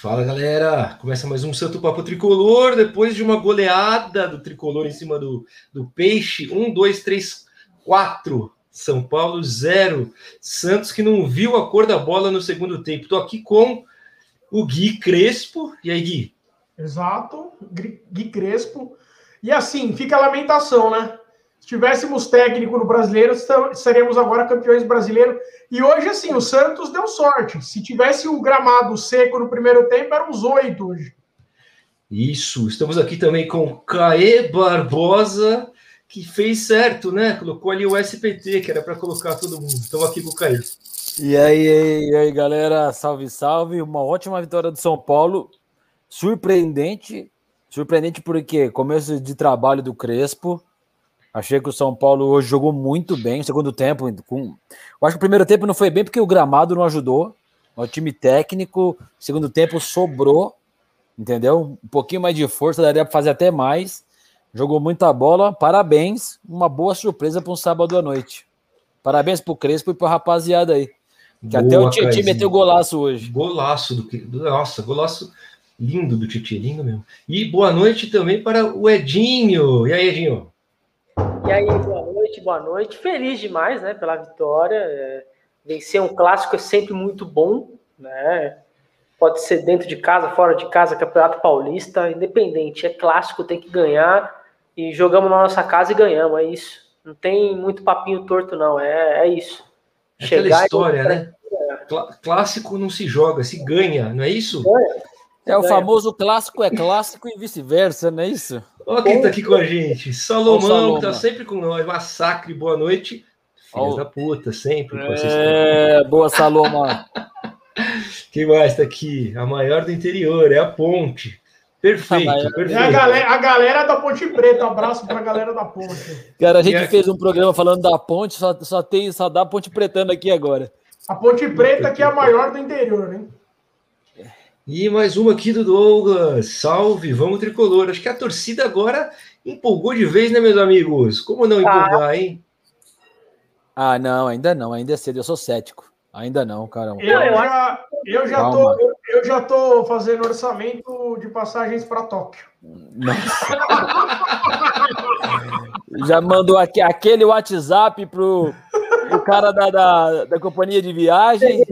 Fala galera, começa mais um Santo Papo Tricolor, depois de uma goleada do Tricolor em cima do, do Peixe, 1, 2, 3, 4, São Paulo 0, Santos que não viu a cor da bola no segundo tempo. Estou aqui com o Gui Crespo, e aí Gui? Exato, Gui Crespo, e assim, fica a lamentação, né? Se tivéssemos técnico no brasileiro, seríamos agora campeões brasileiros. E hoje, assim, o Santos deu sorte. Se tivesse o gramado seco no primeiro tempo, eram uns oito hoje. Isso, estamos aqui também com Caê Barbosa, que fez certo, né? Colocou ali o SPT, que era para colocar todo mundo. Estamos aqui com o Caê. E aí, e aí, galera, salve, salve. Uma ótima vitória do São Paulo. Surpreendente. Surpreendente porque começo de trabalho do Crespo. Achei que o São Paulo hoje jogou muito bem, segundo tempo. Com... Eu acho que o primeiro tempo não foi bem porque o gramado não ajudou. O time técnico, segundo tempo sobrou, entendeu? Um pouquinho mais de força, daria para fazer até mais. Jogou muita bola, parabéns. Uma boa surpresa para um sábado à noite. Parabéns pro Crespo e pra rapaziada aí. Que boa, até o Titi meteu golaço hoje. Golaço do. Nossa, golaço lindo do Titi, lindo mesmo. E boa noite também para o Edinho. E aí, Edinho? E aí, boa noite, boa noite. Feliz demais, né, pela vitória. É, vencer um clássico é sempre muito bom, né? Pode ser dentro de casa, fora de casa, Campeonato Paulista, independente. É clássico, tem que ganhar. E jogamos na nossa casa e ganhamos, é isso. Não tem muito papinho torto, não. É, é isso. É Chegar história, e... né? Clássico não se joga, se ganha, não é isso? Ganha. É o famoso clássico é clássico e vice-versa, não é isso? Olha quem tá aqui com a gente. Salomão, Salomão. que tá sempre com nós. Massacre, boa noite. Filhos oh. da puta, sempre. É, boa, Salomão. quem mais tá aqui? A maior do interior, é a Ponte. Perfeito, a perfeito. É a galera, a galera da Ponte Preta, abraço pra galera da Ponte. Cara, a gente fez um programa falando da Ponte, só, só, tem, só dá Ponte Pretando aqui agora. A Ponte Preta que é a maior do interior, hein? E mais uma aqui do Douglas. Salve, vamos tricolor. Acho que a torcida agora empolgou de vez, né, meus amigos? Como não empolgar, hein? Ah, não, ainda não, ainda é cedo. Eu sou cético. Ainda não, cara. Eu já, eu já, tô, eu, eu já tô fazendo orçamento de passagens para Tóquio. Nossa. já mandou aqui, aquele WhatsApp pro, pro cara da, da, da companhia de viagem.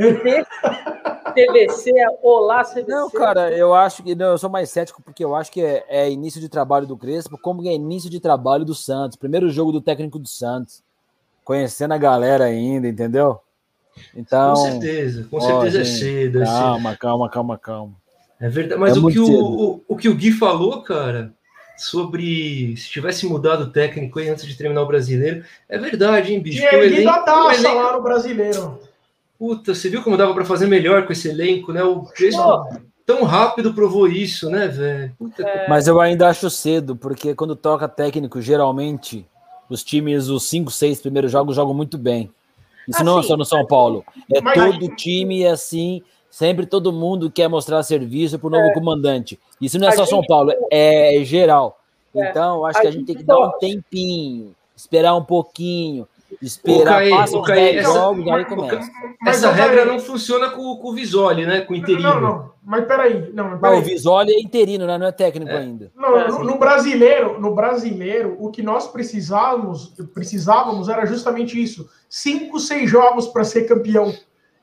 CBC, olá, CBC. Não, cara, eu acho que. Não, eu sou mais cético porque eu acho que é, é início de trabalho do Crespo, como é início de trabalho do Santos. Primeiro jogo do técnico do Santos. Conhecendo a galera ainda, entendeu? Então. Com certeza, com certeza é cedo. É calma, cedo. calma, calma, calma. É verdade, mas é o, que o, o, o que o Gui falou, cara, sobre se tivesse mudado o técnico aí antes de terminar o brasileiro, é verdade, hein, bicho? E ele ainda tá elenco... lá no brasileiro. Puta, você viu como dava para fazer melhor com esse elenco, né? O Crespo tão rápido provou isso, né, velho? É... Mas eu ainda acho cedo, porque quando toca técnico, geralmente os times, os 5, 6 primeiros jogos, jogam muito bem. Isso assim, não é só no São Paulo. É mas... todo time assim, sempre todo mundo quer mostrar serviço para o novo é. comandante. Isso não é a só gente... São Paulo, é geral. É. Então, acho a que a gente tem que dar um tempinho, esperar um pouquinho Esperar, Caí, passa os 10 jogos, aí começa. Essa regra não funciona com, com o Visoli, né? Com o interino. Não, não, mas peraí. Não, peraí. não o Visoli é interino, né? Não é técnico é. ainda. Não, é, no, no, brasileiro, no brasileiro, o que nós precisávamos, precisávamos era justamente isso: cinco, seis jogos para ser campeão.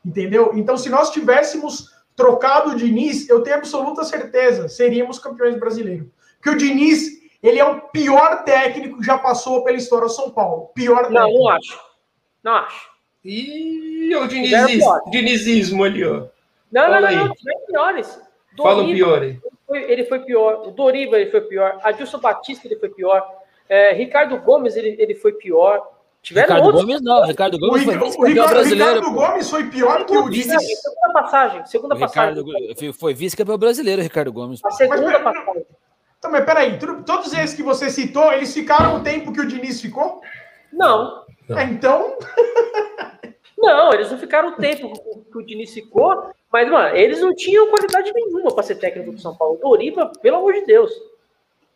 Entendeu? Então, se nós tivéssemos trocado o Diniz, eu tenho absoluta certeza, seríamos campeões brasileiros. Porque o Diniz ele é o pior técnico que já passou pela história do São Paulo. Pior técnico. Não, não acho. Não acho. E o dinizismo, dinizismo ali, ó. Não, Fala não, não, não, tiveram piores. Doriva, Fala o pior aí. Ele foi, ele foi pior. O Doriva ele foi pior. Adilson Batista ele foi pior. É, Ricardo Gomes ele, ele foi pior. Tiveram Ricardo outros. Gomes não, Ricardo Gomes o, foi vice-campeão brasileiro. Ricardo Gomes foi pior que o Diniz. Segunda passagem, segunda Ricardo, passagem. Foi vice-campeão brasileiro, Ricardo Gomes. A segunda Mas, passagem. Então, mas peraí, todos esses que você citou, eles ficaram o tempo que o Diniz ficou? Não. É, então. não, eles não ficaram o tempo que o Diniz ficou, mas, mano, eles não tinham qualidade nenhuma para ser técnico do São Paulo. Doriva, pelo amor de Deus.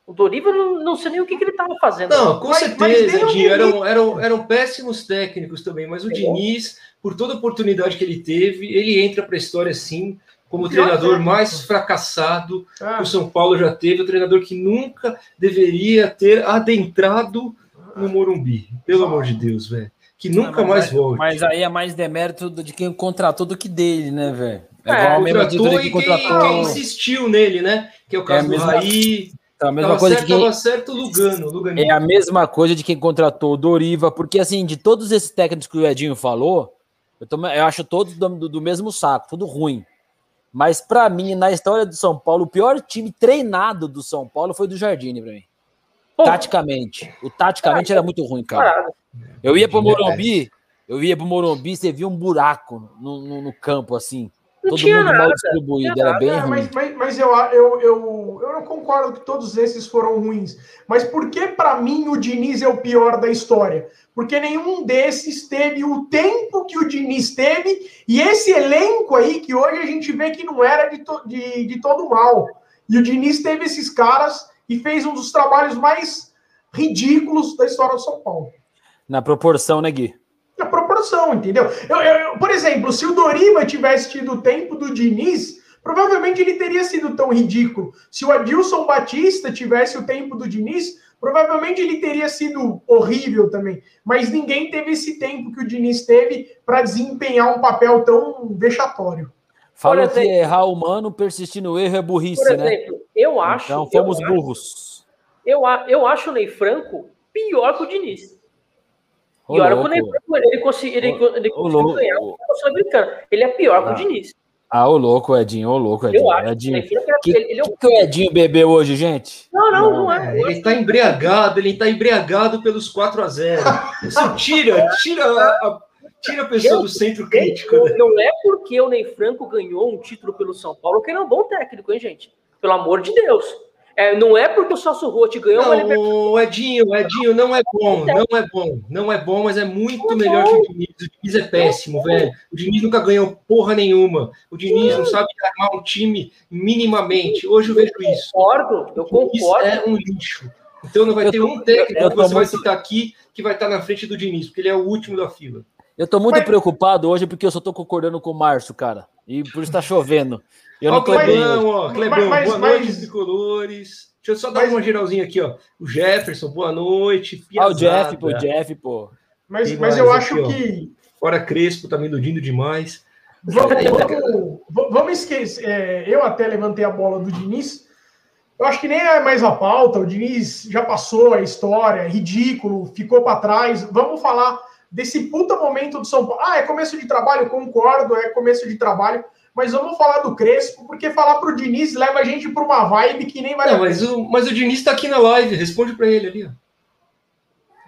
O Doriva não, não sei nem o que, que ele estava fazendo. Não, com mas, certeza, mas Dinho, eram, eram, eram péssimos técnicos também, mas o é. Diniz, por toda oportunidade que ele teve, ele entra para a história sim como o treinador mais fracassado ah. que o São Paulo já teve, o treinador que nunca deveria ter adentrado no Morumbi. Pelo amor de Deus, velho. Que nunca não, mais volte. Mas aí é mais demérito de quem contratou do que dele, né, velho? É, é igual contratou e contratou... Quem, quem, insistiu nele, né? Que é o é caso é do Raí. Então, a mesma tava coisa certo, de quem... certo Lugano, Lugano. É a mesma coisa de quem contratou o Doriva, porque assim, de todos esses técnicos que o Edinho falou, eu, tô, eu acho todos do, do, mesmo saco, tudo ruim. Mas para mim, na história do São Paulo, o pior time treinado do São Paulo foi do Jardine para mim. Taticamente. O taticamente era muito ruim, cara. Eu ia pro Morumbi, eu ia pro Morumbi, você via um buraco no, no, no campo, assim. Não todo mundo nada, mal distribuído, era bem ruim. Mas, mas, mas, eu, eu, eu, eu não concordo que todos esses foram ruins. Mas por que, para mim, o Diniz é o pior da história? Porque nenhum desses teve o tempo que o Diniz teve e esse elenco aí que hoje a gente vê que não era de, to, de, de todo mal. E o Diniz teve esses caras e fez um dos trabalhos mais ridículos da história do São Paulo. Na proporção, né, Gui? Proporção, entendeu? Eu, eu, por exemplo, se o Doriva tivesse tido o tempo do Diniz, provavelmente ele teria sido tão ridículo. Se o Adilson Batista tivesse o tempo do Diniz, provavelmente ele teria sido horrível também. Mas ninguém teve esse tempo que o Diniz teve para desempenhar um papel tão vexatório. Fala que errar humano, persistir no erro é burrice, por né? exemplo, né? Eu acho. Então fomos eu burros. eu, eu acho o Ney Franco pior que o Diniz. E olha que o Ney Franco ele conseguiu, ele, ele conseguiu ganhar o Sul-Americano. Ele é pior ah. que o ah. Diniz. Ah, o louco, Edinho, o louco, Edinho. Eu acho. Edinho. Que, que, ele, ele é que, que o Edinho bebeu hoje, gente? Não, não, não, não é. Ele está embriagado, ele está embriagado pelos 4 a 0 Isso tira, tira a, Tira a pessoa eu, do centro crítico. Né? Não é porque o Ney Franco ganhou um título pelo São Paulo que ele é um bom técnico, hein, gente? Pelo amor de Deus. É, não é porque o Celso Rotti ganhou não, uma Edinho, Edinho, não é bom, não é bom, não é bom, mas é muito é melhor bom. que o Diniz. O Diniz é péssimo, velho. O Diniz nunca ganhou porra nenhuma. O Diniz Sim. não sabe armar um time minimamente. Hoje eu vejo isso. Eu concordo, eu concordo. É um lixo. Então não vai eu ter tô, um técnico que você vai citar aqui que vai estar na frente do Diniz, porque ele é o último da fila. Eu tô muito mas... preocupado hoje porque eu só tô concordando com o Márcio, cara. E por isso tá chovendo. Eu ó, não tô Clebão, ó, Clebão, mas, boa mas, noite, tricolores. Deixa eu só dar uma geralzinha aqui, ó. O Jefferson, boa noite. Piazada. Ah, o Jeff, pô, o Jeff, pô. Mas, mas eu acho aqui, que. Fora Crespo, tá me iludindo demais. Vamos, vamos, vamos esquecer. É, eu até levantei a bola do Diniz. Eu acho que nem é mais a pauta. O Diniz já passou a história, é ridículo, ficou para trás. Vamos falar desse puta momento do São Paulo. Ah, é começo de trabalho, concordo, é começo de trabalho. Mas vamos falar do Crespo, porque falar pro Diniz leva a gente para uma vibe que nem vai. Não, mas o, mas o Diniz está aqui na live, responde para ele ali, ó.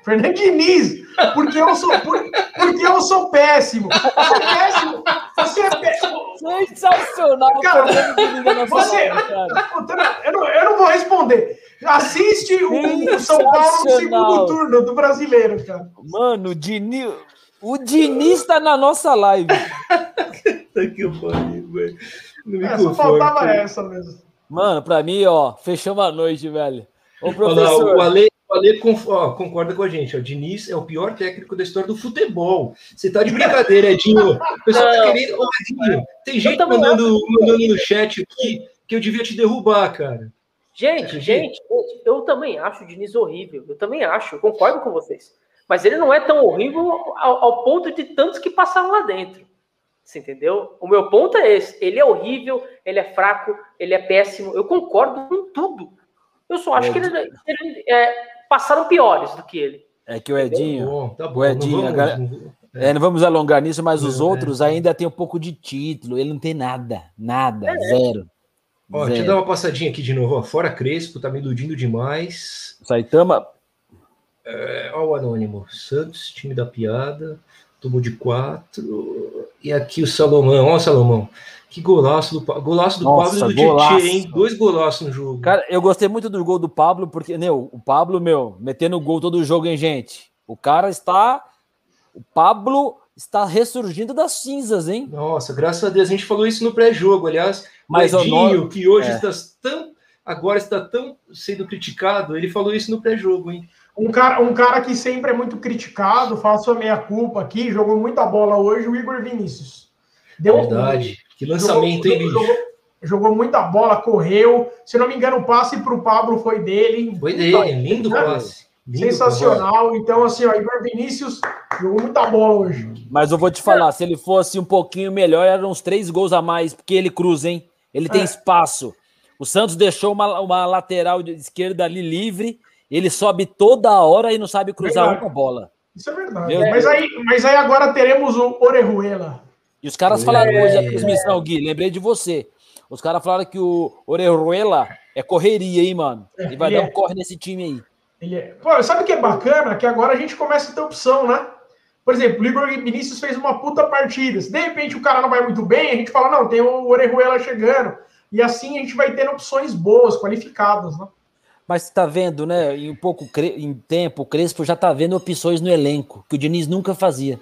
Fernando Diniz, porque eu sou, por, porque eu sou péssimo. Você é péssimo. Você é péssimo. Sensacional. Cara, você, cara. Eu, não, eu não vou responder. Assiste o São Paulo no segundo turno do brasileiro, cara. Mano, o Diniz, o Diniz tá na nossa live. Que pariu, velho. É, só faltava essa mesmo. Mano, pra mim, ó, fechamos a noite, velho. Ô, professor. Olha, o Ale, o Ale concorda com a gente. O Diniz é o pior técnico da história do futebol. Você tá de brincadeira, Edinho. O pessoal tá querendo. Ô, Edinho, tem gente mandando, mandando no chat aqui que eu devia te derrubar, cara. Gente, gente, eu também acho o Diniz horrível. Eu também acho, eu concordo com vocês. Mas ele não é tão horrível ao, ao ponto de tantos que passaram lá dentro. Você entendeu? O meu ponto é esse. Ele é horrível, ele é fraco, ele é péssimo. Eu concordo com tudo. Eu só acho é, que ele, ele é, passaram piores do que ele. É que o Edinho. Tá bom, tá bom, o Edinho. Não vamos, é. é, não vamos alongar nisso, mas os é, outros ainda tem um pouco de título. Ele não tem nada. Nada. É. Zero. Ó, deixa eu dar uma passadinha aqui de novo. Ó. Fora Crespo, tá me iludindo demais. Saitama. É, ó, o Anônimo. Santos, time da piada. Tomou de quatro. E aqui o Salomão. Ó, Salomão. Que golaço do, golaço do Nossa, Pablo e do golaço. Tietê, hein? Dois golaços no jogo. Cara, eu gostei muito do gol do Pablo, porque, meu, o Pablo, meu, metendo gol todo o jogo, hein, gente? O cara está. O Pablo está ressurgindo das cinzas, hein? Nossa, graças a Deus. A gente falou isso no pré-jogo, aliás. Mas o Edinho, que hoje é. está tão agora está tão sendo criticado. Ele falou isso no pré-jogo, hein? Um cara, um cara que sempre é muito criticado, faço a meia culpa aqui, jogou muita bola hoje, o Igor Vinícius. Deu Verdade. Um... Que lançamento, jogou, hein, bicho? Jogou, jogou, muita bola, correu. Se não me engano, o passe para o Pablo foi dele. Foi dele, lindo né? passe. Lindo Sensacional. Então, assim, ó, Igor Vinícius jogou muita bola hoje. Mas eu vou te falar, se ele fosse um pouquinho melhor, eram uns três gols a mais, porque ele cruza, hein? Ele tem é. espaço. O Santos deixou uma, uma lateral de esquerda ali livre, ele sobe toda hora e não sabe cruzar verdade. uma bola. Isso é verdade. Mas aí, mas aí agora teremos o Orejuela. E os caras falaram é. hoje na transmissão, Gui, lembrei de você. Os caras falaram que o Orejuela é correria, hein, mano? É, ele vai dar um é. corre nesse time aí. Ele é... Pô, sabe o que é bacana? Que agora a gente começa a ter opção, né? Por exemplo, o Igor Vinícius fez uma puta partida. Se de repente o cara não vai muito bem, a gente fala, não, tem o Orejuela chegando. E assim a gente vai tendo opções boas, qualificadas, né? Mas tá vendo, né? Em um pouco em tempo, o Crespo já tá vendo opções no elenco, que o Diniz nunca fazia.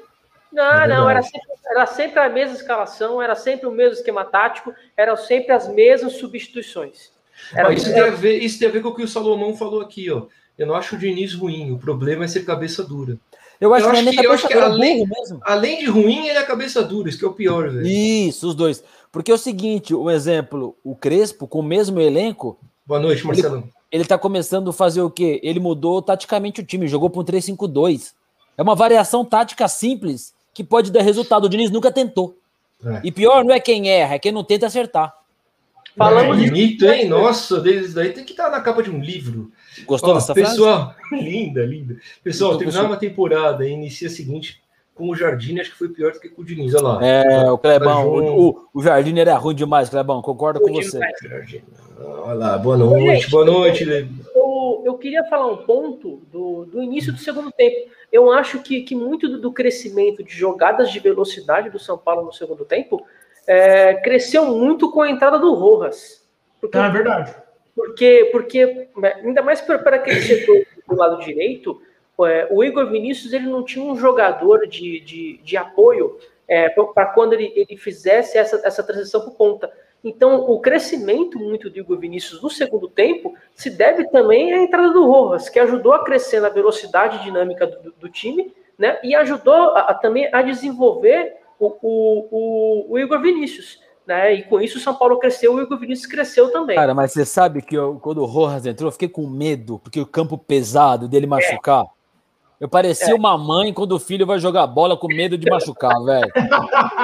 Não, é não, era sempre, era sempre a mesma escalação, era sempre o mesmo esquema tático, eram sempre as mesmas substituições. Era isso, tem a ver, isso tem a ver com o que o Salomão falou aqui, ó. Eu não acho o Diniz ruim, o problema é ser cabeça dura. Eu acho, eu acho que, eu acho que além, além de ruim, ele é cabeça dura, isso que é o pior, velho. Isso, os dois. Porque é o seguinte, o um exemplo, o Crespo, com o mesmo elenco. Boa noite, Marcelo. Ele, ele tá começando a fazer o quê? Ele mudou taticamente o time, jogou para um 3-5-2. É uma variação tática simples que pode dar resultado. O Diniz nunca tentou. É. E pior não é quem erra, é quem não tenta acertar. Falamos é, bonito, hein? Nossa, desde daí tem que estar na capa de um livro. Gostou Ó, dessa pessoal, frase? linda, linda. Pessoal, terminar uma temporada e inicia a seguinte com o Jardim, acho que foi pior do que com o Diniz, olha lá. É, o Clebão, o, o, o Jardim era ruim demais, Clebão, concordo com você. Olha lá, boa noite, boa noite. Eu, eu queria falar um ponto do, do início do segundo tempo. Eu acho que, que muito do, do crescimento de jogadas de velocidade do São Paulo no segundo tempo é, cresceu muito com a entrada do Rojas. Porque, é verdade. Porque, porque ainda mais para aquele setor do lado direito, é, o Igor Vinícius ele não tinha um jogador de, de, de apoio é, para quando ele, ele fizesse essa, essa transição por ponta. Então, o crescimento muito do Igor Vinícius no segundo tempo se deve também à entrada do Rojas, que ajudou a crescer na velocidade dinâmica do, do time, né? E ajudou a, a, também a desenvolver o, o, o, o Igor Vinícius. Né? E com isso o São Paulo cresceu e o Igor Vinícius cresceu também. Cara, mas você sabe que eu, quando o Rojas entrou, eu fiquei com medo, porque o campo pesado dele machucar. É. Eu parecia é. uma mãe quando o filho vai jogar bola com medo de machucar, velho.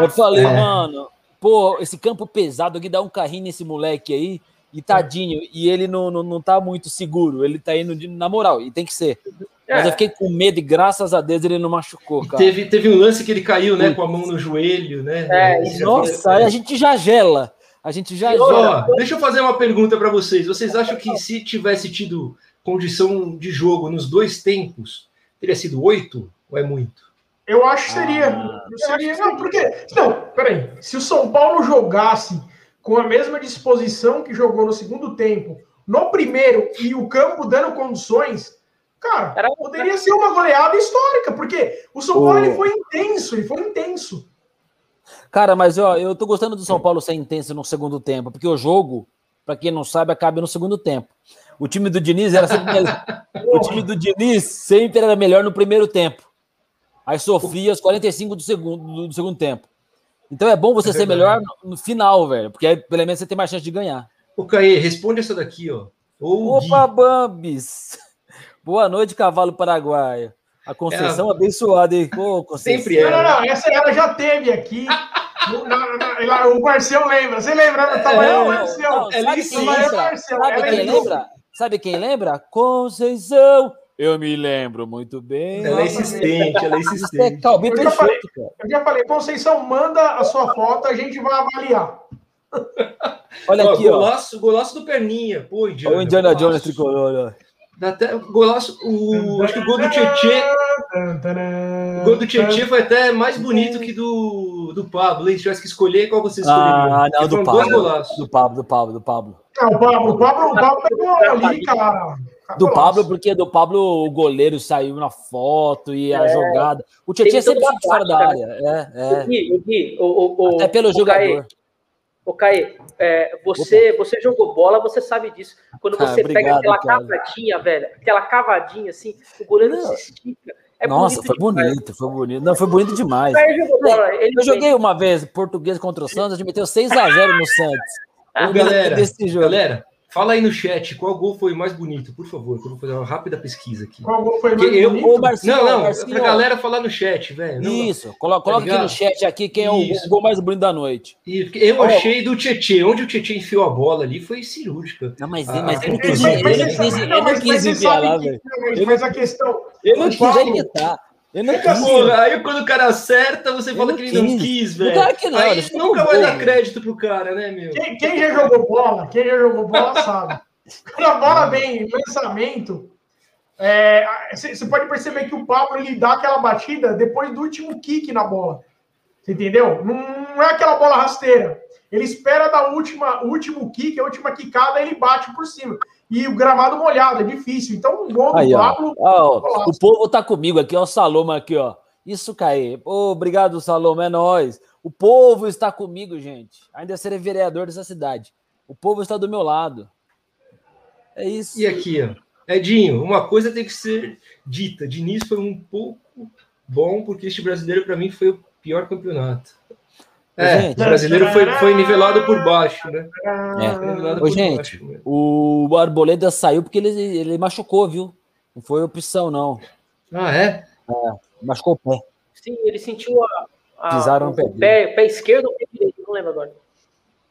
Eu falei, é. mano, pô, esse campo pesado aqui dá um carrinho nesse moleque aí, e tadinho, e ele não, não, não tá muito seguro, ele tá indo de, na moral, e tem que ser. É. Mas eu fiquei com medo e graças a Deus ele não machucou, cara. Teve, teve um lance que ele caiu, né, com a mão no joelho, né? É, nossa, aí a gente já gela. A gente já gela. Deixa eu fazer uma pergunta para vocês. Vocês acham que se tivesse tido condição de jogo nos dois tempos, teria sido oito ou é muito? Eu acho que seria. Ah, seria não, porque. Não, peraí. Se o São Paulo jogasse com a mesma disposição que jogou no segundo tempo, no primeiro, e o campo dando condições, Cara, Era... poderia ser uma goleada histórica, porque o São Paulo ele foi intenso, ele foi intenso. Cara, mas ó, eu tô gostando do São Paulo ser intenso no segundo tempo, porque o jogo, para quem não sabe, acaba no segundo tempo. O time do Diniz era sempre o time do Diniz sempre era melhor no primeiro tempo. Aí sofria os 45 do segundo, do segundo tempo. Então é bom você é ser melhor no, no, final, velho, porque aí, pelo menos você tem mais chance de ganhar. O Caê, responde essa daqui, ó. Opa, Bambis! Boa noite, cavalo paraguaio. A Conceição é, abençoada, hein? Pô, Conceição. Sempre é. Não, não, não, essa ela já teve aqui. o Marcel lembra. Você lembra? Eu tava é, eu, Marcel. Não, sabe quem lembra? Sabe quem lembra? Sabe quem lembra? Conceição. Eu me lembro muito bem. Ela é insistente, ela é insistente. É, calma, eu, já falei, eu já falei, Conceição, manda a sua foto, a gente vai avaliar. Olha ó, aqui, golaço, ó. Golaço do Perninha. Pô, Indiana. O Indiana Jones tricolor, ó. Até golaço. O, acho que o gol do Tietchan. O gol do Tietchan foi até mais bonito que do, do Pablo. Se tivesse que escolher, qual você escolheria? Ah, não, do Pablo, do Pablo, do Pablo, do Pablo. Não, o Pablo, o Pablo, o Pablo pegou ali, cara. Do Pablo, porque do Pablo o goleiro saiu na foto e a é. jogada. O Tietchan sempre fica fora da área. É, é. O Gui, o Gui, o, o, Até pelo o jogador. Ô, Caê, é, você, você jogou bola, você sabe disso. Quando Ah, você pega obrigado, aquela cara. cavadinha, velho, aquela cavadinha assim, o goleiro Não. se estica. É Nossa, foi demais. bonito, foi bonito. Não, foi bonito demais. Eu joguei uma vez português contra o Santos, a gente meteu 6x0 no Santos. Ô, Eu galera, desse jogo. galera, fala aí no chat qual gol foi mais bonito, por favor, que eu vou fazer uma rápida pesquisa aqui. Qual gol foi mais eu- bonito? Ô, Marcinho, Não, não, Marcinho, pra galera falar no chat, velho. Isso, coloca, coloca aqui ligado? no chat aqui quem é Isso. o gol mais bonito da noite. E porque eu Ó. achei do Tietê, onde o Tietê enfiou a bola ali foi cirúrgica. Não, mas, Ah, mas ele não quis, ele não você quis, sabe lá, que- velho. não, mas- a questão. Ele não quis imitar. Ele não quis. Porra, aí quando o cara acerta, você Ele fala que ele não quis. quis, Não, velho. claro que não, aí nunca vai dar crédito pro cara, né, meu? Quem, quem já jogou bola, quem já jogou bola sabe. Quando a bola vem em lançamento, você pode perceber que o Pablo ele dá aquela batida depois do último kick na bola. Você entendeu? Não, não é aquela bola rasteira. Ele espera da última, o último kick, a última quicada, ele bate por cima. E o gramado molhado, é difícil. Então, um gol do Aí, ó. Pablo. Ó, golaço. o povo tá comigo aqui, ó, o Saloma aqui, ó. Isso, Caê. Obrigado, Saloma, é nóis. O povo está comigo, gente. Ainda serei vereador dessa cidade. O povo está do meu lado. É isso. E aqui, ó. Edinho, uma coisa tem que ser dita. Diniz foi um pouco bom, porque este brasileiro, para mim, foi o pior campeonato. É, Gente. o brasileiro foi, foi nivelado por baixo, né? É. Foi nivelado Ô, por gente, baixo? O Arboleda saiu porque ele, ele machucou, viu? Não foi opção, não. Ah, é? Machucou o pé. Sim, ele sentiu a, a- Pisaram no o pé pé, pé esquerdo ou pé direito, não lembro agora.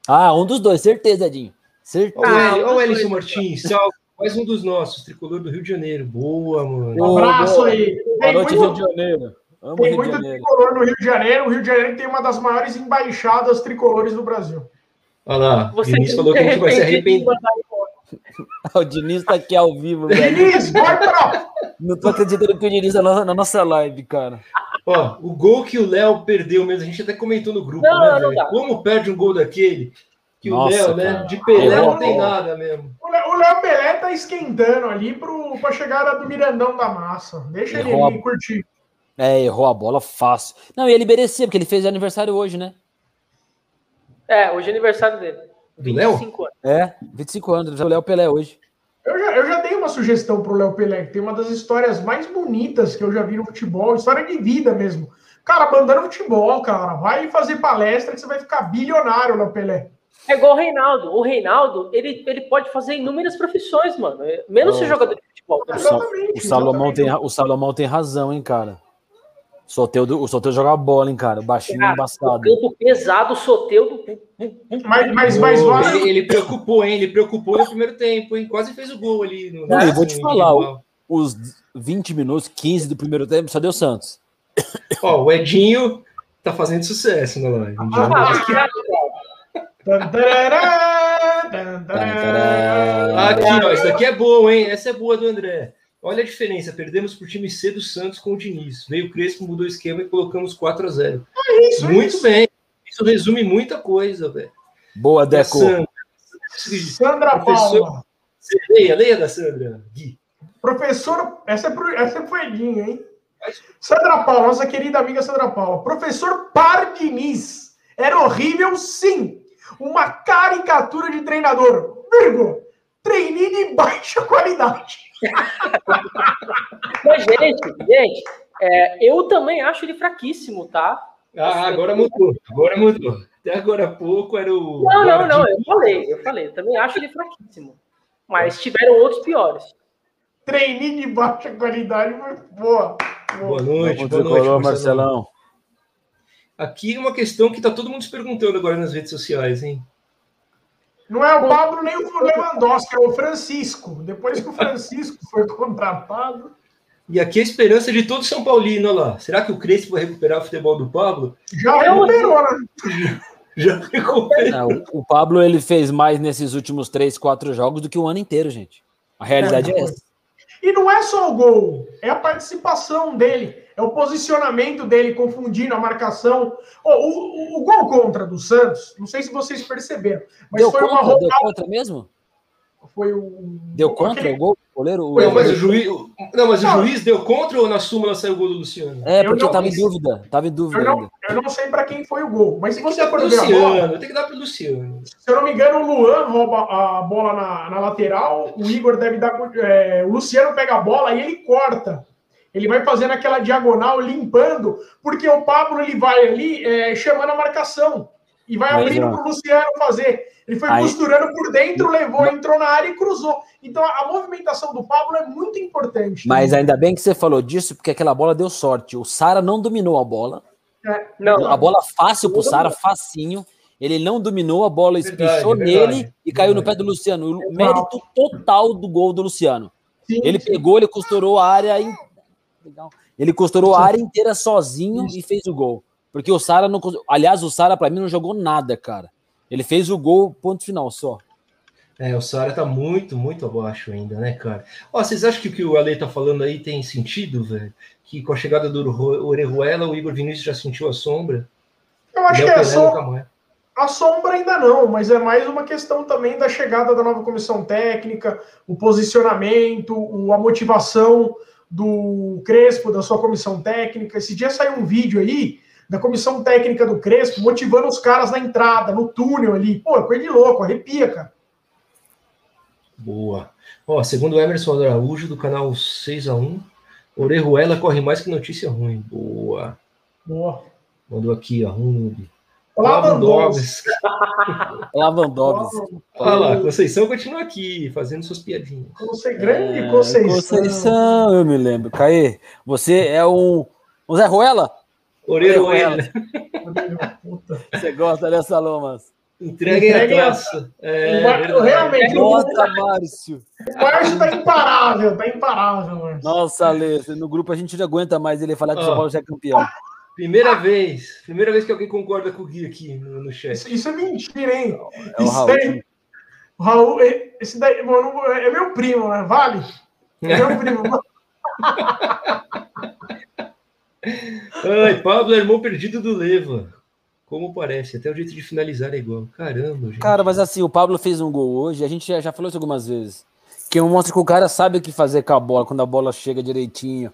Ah, um dos dois, certeza, Edinho. Certeza. Ó, o Ah, ó o foi- Martins, salve. Mais um dos nossos, tricolor do Rio de Janeiro. Boa, mano. Ô, abraço boa. aí. Boa noite, Rio de Janeiro. Amo Tem muito tricolor no Rio de Janeiro. O Rio de Janeiro tem uma das maiores embaixadas tricolores do Brasil. Olha lá, o Diniz falou que a gente vai se arrepender. O Diniz tá aqui ao vivo, velho. Diniz, vai pra. Não tô acreditando que o Diniz tá na, na nossa live, cara. Ó, o gol que o Léo perdeu mesmo, a gente até comentou no grupo, Não, né, não. Como perde um gol daquele? Que Nossa, o Léo, né? De Pelé Errou não tem nada mesmo. O Léo- Pelé tá esquentando ali pro, pra chegada do Mirandão da Massa. Deixa ele a- curtir. É, errou a bola fácil. Não, e ele merecia, porque ele fez aniversário hoje, né? É, hoje é aniversário dele. Do Léo? 25 anos. É, 25 anos, o Léo Pelé hoje. Eu já, eu já dei uma sugestão pro Léo Pelé, que tem uma das histórias mais bonitas que eu já vi no futebol, história de vida mesmo. Cara, abandona o futebol, cara. Vai fazer palestra que você vai ficar bilionário, Léo Pelé. É igual o Reinaldo. O Reinaldo, ele, ele pode fazer inúmeras profissões, mano. É, Menos ser Oh. jogador de futebol. Exatamente, o Salomão tem, o Salomão tem razão, hein, cara. Solteiro, o Solteiro joga bola, hein, cara. Baixinho Cara, embaçado. Campo pesado, soteudo. Mas, mas, mas vale. ele, ele preocupou, hein? Ele preocupou no primeiro tempo, hein? Quase fez o gol ali. No, Não, no- e vou te falar, individual. Os 20 minutos, 15 do primeiro tempo, só deu Santos. Ó, o Edinho tá fazendo sucesso na live. Ah. Aqui, ó, isso daqui é boa, hein? Essa é boa do André. Olha a diferença, perdemos por time C do Santos com o Diniz. Veio o Crespo, mudou o esquema e colocamos 4 a 0 Isso, Muito isso. bem. Isso resume muita coisa, velho. Boa, Deco. Sandra? Sandra Professor- Paula. Você Leia, leia da Sandra. Gui. Professor, essa é, pro, essa é pro Edinho, hein? Sandra Paula, nossa querida amiga Sandra Paula. Professor Pardiniz. Era horrível, sim. Uma caricatura de treinador. Vírgula. Treininho de baixa qualidade. Mas, gente, gente, é, eu também acho ele fraquíssimo, tá? Ah, agora mudou. Agora mudou. Até agora há pouco era o. Não, não, não, eu falei, eu falei, eu também acho ele fraquíssimo. Mas tiveram outros piores. Treininho de baixa qualidade. mas Boa. Boa noite, boa noite, Marcelão. Marcelão. Aqui uma questão que tá todo mundo se perguntando agora nas redes sociais, hein? Não é o Pablo nem o Lewandowski, é o Francisco. Depois que o Francisco foi contratado. E aqui a esperança de todo São Paulino, olha lá. Será que o Crespo vai recuperar o futebol do Pablo? Já recuperou, né? Já recuperou. Não, o Pablo ele fez mais nesses últimos 3, 4 jogos do que o ano inteiro, gente. A realidade é, É, essa. E não é só o gol, é a participação dele, é o posicionamento dele confundindo a marcação. O, o- o gol contra do Santos, não sei se vocês perceberam, mas Deu foi uma contra? Deu roubada. contra mesmo? Foi o. Deu contra aquele- o gol? O goleiro? O- Não, mas o juiz, não, mas o Não. juiz deu contra ou na súmula saiu o gol do Luciano? É, Eu porque não- tava em dúvida. Tava em dúvida Eu não, ainda. eu não sei para quem foi o gol, mas se você for ver a bola, Luciano, tem que dar pro Luciano. se eu não me engano, o Luan rouba a bola na, na lateral, o Igor deve dar. é, o Luciano pega a bola e ele corta. Ele vai fazendo aquela diagonal, limpando, porque o Pablo ele vai ali é, chamando a marcação e vai Mas, abrindo para o Luciano fazer. Ele foi Aí- costurando por dentro, levou, entrou na área e cruzou. Então a, a movimentação do Pablo é muito importante. Mas ainda bem que você falou disso, porque aquela bola deu sorte. O Sara não dominou a bola. Não, A bola fácil pro Sara, facinho. Ele não dominou, a bola Verdade, espichou verdade, nele e caiu no pé verdade. do Luciano. O mérito total do gol do Luciano. Sim, Ele sim. pegou, ele costurou a área. In... Legal. Ele costurou a área inteira sozinho e fez o gol. Porque o Sara não. Aliás, o Sara, pra mim, não jogou nada, cara. Ele fez o gol, ponto final só. É, o Sara tá muito, muito abaixo ainda, né, cara? Ó, vocês acham que o que o Ale tá falando aí tem sentido, velho? Que com a chegada do Orejuela, o Igor Vinícius já sentiu a sombra? Eu acho Léo que é só. A sombra ainda não, mas é mais uma questão também da chegada da nova comissão técnica, o posicionamento, o- a motivação do Crespo, da sua comissão técnica. Esse dia saiu um vídeo aí da comissão técnica do Crespo motivando os caras na entrada, no túnel ali. Pô, é coisa de louco, arrepia, cara. Boa. Ó, segundo o Emerson Araújo, do canal 6x1, Orejuela corre mais que notícia ruim. Boa. Boa. Mandou aqui, ó. Lavandowski. Lavandovski. Olha lá, Conceição continua aqui, fazendo suas piadinhas. Conce... Grande É, Conceição. Conceição, eu me lembro. Caê, você é um. Um Zé Ruela? Orejuela, Puta. Você gosta dessa, Lomas? entreguem a Entreguem a- taça. É, realmente, o Nossa, Márcio. Márcio tá imparável, tá imparável, Márcio. Nossa, Alê, no grupo a gente não aguenta mais ele falar que o São Ó. Paulo já é campeão. Primeira vez, primeira vez que alguém concorda com o Gui aqui no, no chat. Isso, isso é mentira, hein? É o Isso Raul. aí- O Raul, é- esse daí, mano, é meu primo, né? Vale? É meu primo. Ai, Pablo é irmão perdido do Leva. Como parece, até o jeito de finalizar é igual. Caramba, gente. Cara, mas assim, o Pablo fez um gol hoje, a gente já, já falou isso algumas vezes. Que mostra que o cara sabe o que fazer com a bola, quando a bola chega direitinho.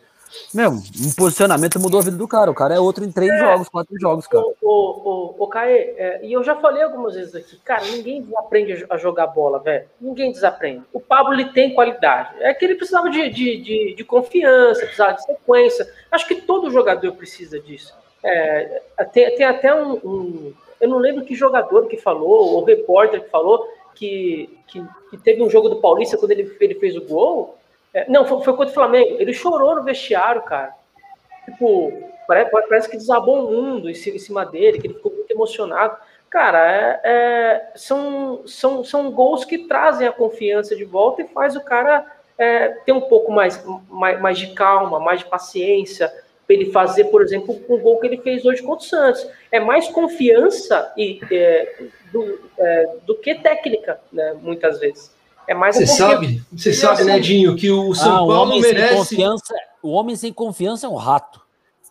Meu, um posicionamento mudou a vida do cara. O cara é outro em três jogos, quatro jogos, cara. O, o, o, Caê, é, e eu já falei algumas vezes aqui, cara, ninguém desaprende a jo- a jogar bola, velho. Ninguém desaprende. O Pablo ele tem qualidade. É que ele precisava de, de, de, de confiança, precisava de sequência. Acho que todo jogador precisa disso. É, tem, tem até um, um- Eu não lembro que jogador que falou, ou repórter que falou, que, que, que teve um jogo do Paulista quando ele, ele fez o gol. É, não, foi, foi contra o Flamengo. Ele chorou no vestiário, cara. Tipo, parece, parece que desabou o mundo em ci- em cima dele, que ele ficou muito emocionado. Cara, é- é, são, são, são gols que trazem a confiança de volta e faz o cara é, ter um pouco mais, mais, mais de calma, mais de paciência, para ele fazer, por exemplo, o gol que ele fez hoje contra o Santos. É mais confiança e, é, do, é, do que técnica, né, muitas vezes. É mais Você sabe, você sabe, né, Dinho, que o São Ah, o Paulo sem merece. confiança, o homem sem confiança é um rato.